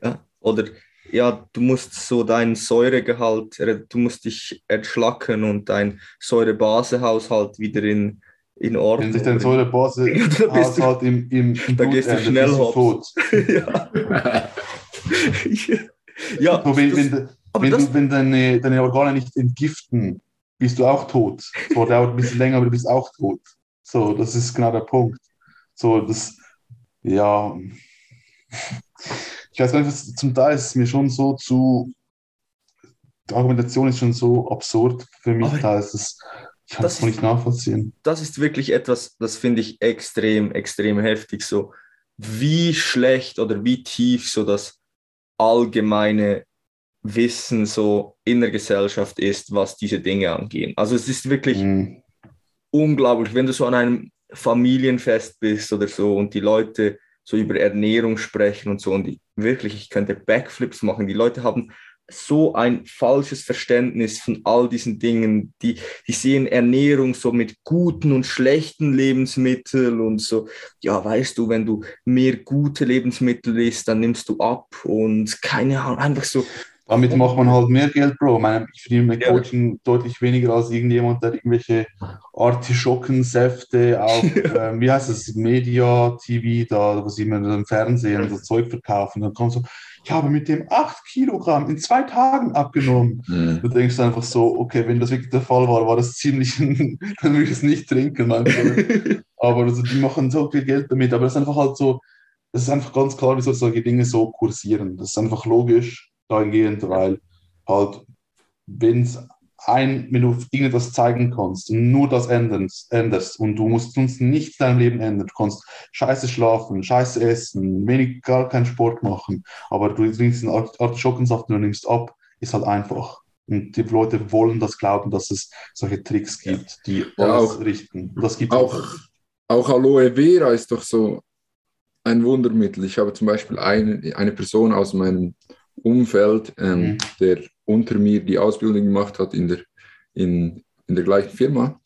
Ja, oder ja, du musst so deinen Säuregehalt, du musst dich entschlacken und dein Säurebasehaushalt wieder in, in Ordnung. Wenn sich dein Säurebasehaushalt im, im, im da gehst du schnell tot. ja. ja so, wenn, das, wenn, wenn, du, wenn deine, deine Organe nicht entgiften, bist du auch tot. So, dauert ein bisschen länger, aber du bist auch tot. So, das ist genau der Punkt. So, das, ja. Ich weiß gar nicht, was, zum Teil ist es mir schon so zu. Die Argumentation ist schon so absurd für mich, da ist es ich kann es nicht nachvollziehen. Das ist wirklich etwas, das finde ich extrem, extrem heftig. So, wie schlecht oder wie tief so das allgemeine Wissen so in der Gesellschaft ist, was diese Dinge angehen. Also es ist wirklich mhm. unglaublich, wenn du so an einem Familienfest bist oder so und die Leute so über Ernährung sprechen und so und die, wirklich, ich könnte Backflips machen. Die Leute haben so ein falsches Verständnis von all diesen Dingen. Die, die sehen Ernährung so mit guten und schlechten Lebensmitteln und so, ja, weißt du, wenn du mehr gute Lebensmittel isst, dann nimmst du ab und keine Ahnung, einfach so. Damit macht man halt mehr Geld, Bro. Ich, meine, ich verdiene mit Coaching ja. deutlich weniger als irgendjemand, der irgendwelche Artischockensäfte auf, ähm, wie heißt das, Media, TV, da, wo sie immer im Fernsehen so Zeug verkaufen. Dann kommt so, ich habe mit dem 8 Kilogramm in zwei Tagen abgenommen. Mhm. Du denkst einfach so, okay, wenn das wirklich der Fall war, war das ziemlich, dann würde ich es nicht trinken. Manchmal. aber also, die machen so viel Geld damit. Aber das ist einfach halt so, das ist einfach ganz klar, wie solche Dinge so kursieren. Das ist einfach logisch dahingehend, weil halt, wenn es ein, wenn du irgendetwas zeigen kannst und nur das änderst, änderst und du musst sonst nichts in deinem Leben ändern. Du kannst scheiße schlafen, scheiße essen, wenig, gar keinen Sport machen, aber du trinkst einen Artischockensaft und du nimmst ab, ist halt einfach. Und die Leute wollen das glauben, dass es solche Tricks gibt, die ja, alles auch, richten. Das gibt auch, auch Aloe Vera ist doch so ein Wundermittel. Ich habe zum Beispiel eine, eine Person aus meinem Umfeld, ähm, mhm. der unter mir die Ausbildung gemacht hat in der, in, in der gleichen Firma.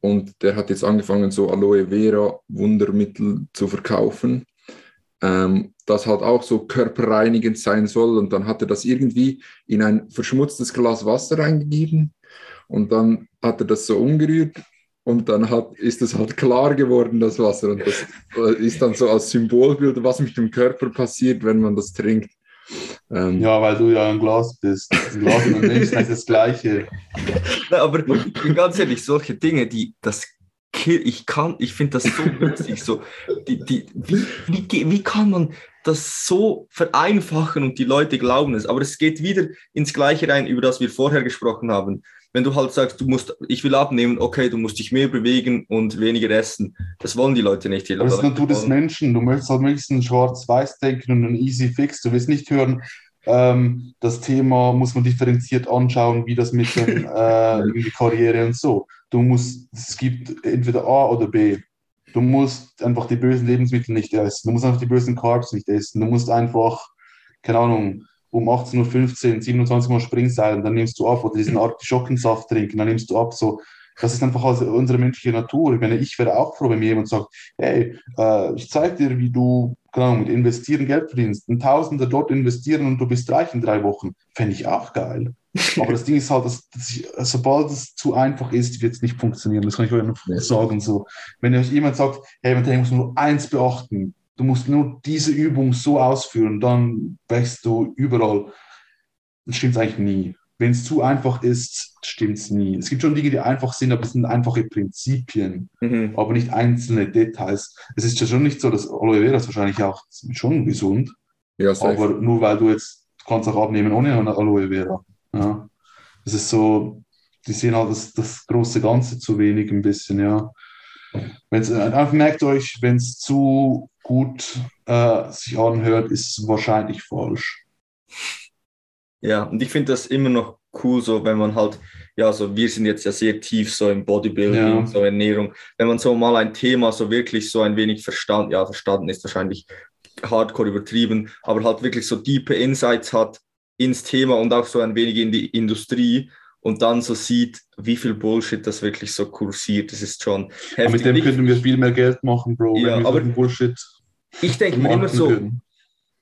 Und der hat jetzt angefangen, so Aloe Vera Wundermittel zu verkaufen, ähm, das halt auch so körperreinigend sein soll. Und dann hat er das irgendwie in ein verschmutztes Glas Wasser reingegeben. Und dann hat er das so umgerührt und dann hat, ist es halt klar geworden, das Wasser. Und das äh, ist dann so als Symbolbild, was mit dem Körper passiert, wenn man das trinkt. Ähm, ja, weil du ja ein Glas bist. Ein Glas und ein Mensch ist das Gleiche. Na, aber ich bin ganz ehrlich, solche Dinge, die das ich kann, ich finde das so witzig, so, die, die, wie, wie, wie kann man das so vereinfachen und die Leute glauben es, aber es geht wieder ins Gleiche rein, über das wir vorher gesprochen haben wenn du halt sagst, du musst, ich will abnehmen, okay, du musst dich mehr bewegen und weniger essen. Das wollen die Leute nicht. Das ist Natur des Menschen. Du möchtest halt möglichst ein Schwarz-Weiß denken und ein Easy Fix. Du willst nicht hören, ähm, das Thema muss man differenziert anschauen, wie das mit den, äh, Karriere und so. Du musst, es gibt entweder A oder B. Du musst einfach die bösen Lebensmittel nicht essen. Du musst einfach die bösen Carbs nicht essen. Du musst einfach, keine Ahnung, um 18.15 Uhr 27 Mal Springseilen, dann nimmst du ab, oder diesen Artischockensaft trinken, dann nimmst du ab, so. Das ist einfach also unsere menschliche Natur. Ich meine, ich wäre auch froh, wenn mir jemand sagt, hey, äh, ich zeige dir, wie du genau, mit Investieren Geld verdienst. Ein Tausender dort investieren und du bist reich in drei Wochen. Fände ich auch geil. Aber das Ding ist halt, dass, dass ich, sobald es zu einfach ist, wird es nicht funktionieren. Das kann ich euch noch sagen. So. Wenn euch jemand sagt, hey, man muss nur eins beachten, Du musst nur diese Übung so ausführen, dann wächst du überall. Das stimmt eigentlich nie. Wenn es zu einfach ist, stimmt es nie. Es gibt schon Dinge, die einfach sind, aber es sind einfache Prinzipien, mhm. aber nicht einzelne Details. Es ist ja schon nicht so, dass Aloe Vera ist wahrscheinlich auch schon gesund. Ja, aber nur weil du jetzt kannst auch abnehmen ohne Aloe Vera. Ja. Es ist so, die sehen halt das, das große Ganze zu wenig ein bisschen, ja. Wenn's, äh, merkt euch, wenn es zu gut äh, sich anhört, ist wahrscheinlich falsch. Ja, und ich finde das immer noch cool, so wenn man halt, ja, so wir sind jetzt ja sehr tief so im Bodybuilding, ja. so Ernährung, wenn man so mal ein Thema so wirklich so ein wenig verstanden, ja, verstanden ist wahrscheinlich hardcore übertrieben, aber halt wirklich so tiefe Insights hat ins Thema und auch so ein wenig in die Industrie und dann so sieht, wie viel Bullshit das wirklich so kursiert. Das ist schon heftig. Aber mit dem könnten wir viel mehr Geld machen, Bro. Ja, aber Bullshit ich denke mir immer so, können.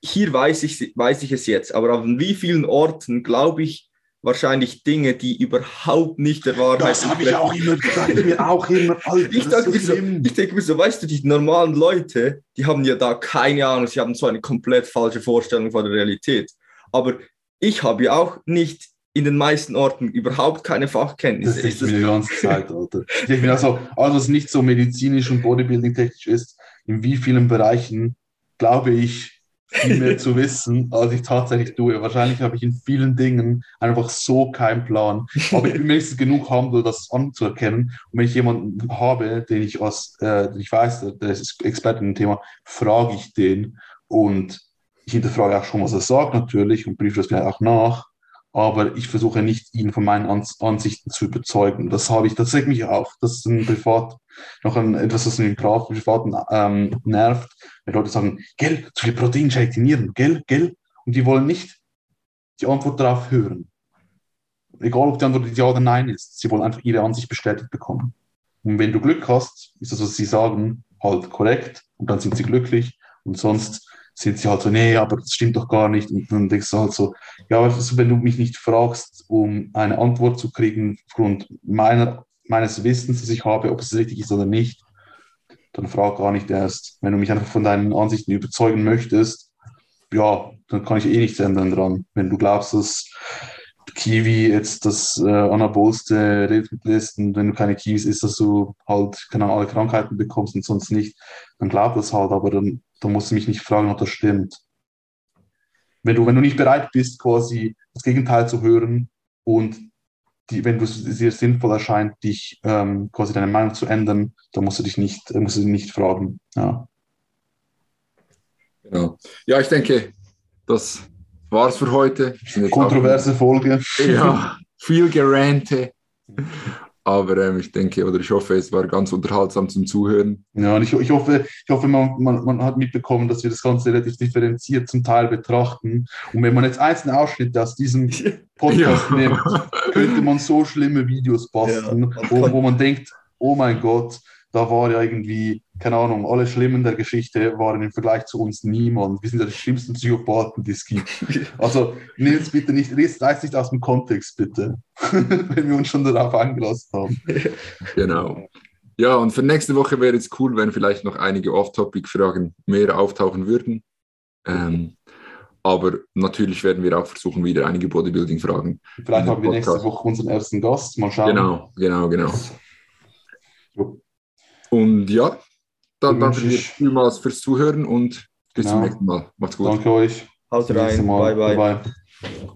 hier weiß ich, weiß ich es jetzt, aber an wie vielen Orten glaube ich wahrscheinlich Dinge, die überhaupt nicht der Wahrheit Das habe ich auch immer gesagt, mir auch immer. Alter, ich, denke mir so, ich denke mir so, weißt du, die normalen Leute, die haben ja da keine Ahnung, sie haben so eine komplett falsche Vorstellung von der Realität. Aber ich habe ja auch nicht in den meisten Orten überhaupt keine Fachkenntnisse. Das ist mir die ganze Zeit, Alter. Ich denke mir also, alles, was nicht so medizinisch und bodybuilding-technisch ist, in wie vielen Bereichen glaube ich, viel mehr zu wissen, als ich tatsächlich tue. Wahrscheinlich habe ich in vielen Dingen einfach so keinen Plan. Aber ich bin wenigstens genug humble, das anzuerkennen. Und wenn ich jemanden habe, den ich aus, äh, den ich weiß, der ist Experte im Thema, frage ich den und ich hinterfrage auch schon, was er sagt natürlich und prüfe das vielleicht auch nach aber ich versuche nicht, ihn von meinen Ansichten zu überzeugen. Das habe ich, das regt mich auf. Das ist ein Privat, noch ein, etwas, was mich im Privaten ähm, nervt, wenn Leute sagen, gell, zu viel Proteinshake trainieren, gell, gell, und die wollen nicht die Antwort darauf hören. Egal, ob die Antwort ja oder nein ist, sie wollen einfach ihre Ansicht bestätigt bekommen. Und wenn du Glück hast, ist das, was sie sagen, halt korrekt und dann sind sie glücklich und sonst sind sie halt so, nee, aber das stimmt doch gar nicht. Und dann denkst du halt so, ja, also wenn du mich nicht fragst, um eine Antwort zu kriegen, aufgrund meiner, meines Wissens, das ich habe, ob es richtig ist oder nicht, dann frag gar nicht erst. Wenn du mich einfach von deinen Ansichten überzeugen möchtest, ja, dann kann ich eh nichts ändern dran. Wenn du glaubst, dass Kiwi jetzt das äh, anabolste Lebensmittel ist und wenn du keine Kiwis isst, dass du halt keine alle Krankheiten bekommst und sonst nicht, dann glaub das halt, aber dann da musst du mich nicht fragen, ob das stimmt. Wenn du, wenn du nicht bereit bist, quasi das Gegenteil zu hören und die, wenn es dir sinnvoll erscheint, dich ähm, quasi deine Meinung zu ändern, dann musst du dich nicht, musst du dich nicht fragen. Ja. Genau. Ja, ich denke, das war's für heute. Kontroverse Folge. Ja, viel Gerante. Aber ähm, ich denke oder ich hoffe, es war ganz unterhaltsam zum Zuhören. Ja, und ich, ich hoffe, ich hoffe man, man, man hat mitbekommen, dass wir das Ganze relativ differenziert zum Teil betrachten. Und wenn man jetzt einzelne Ausschnitte aus diesem Podcast ja. nimmt, könnte man so schlimme Videos basteln, ja, wo, wo man denkt, oh mein Gott, da war ja irgendwie, keine Ahnung, alle Schlimmen der Geschichte waren im Vergleich zu uns niemand. Wir sind ja die schlimmsten Psychopathen, die es gibt. Also nehmt es bitte nicht, reißt nicht aus dem Kontext, bitte, wenn wir uns schon darauf eingelassen haben. Genau. Ja, und für nächste Woche wäre es cool, wenn vielleicht noch einige Off-Topic-Fragen mehr auftauchen würden. Ähm, Aber natürlich werden wir auch versuchen, wieder einige Bodybuilding-Fragen. Vielleicht haben wir nächste Woche unseren ersten Gast. Mal schauen. Genau, genau, genau. Und ja, dann danke dir vielmals fürs Zuhören und bis genau. zum nächsten Mal. Macht's gut. Danke euch. Haut rein. Bye, bye. bye, bye.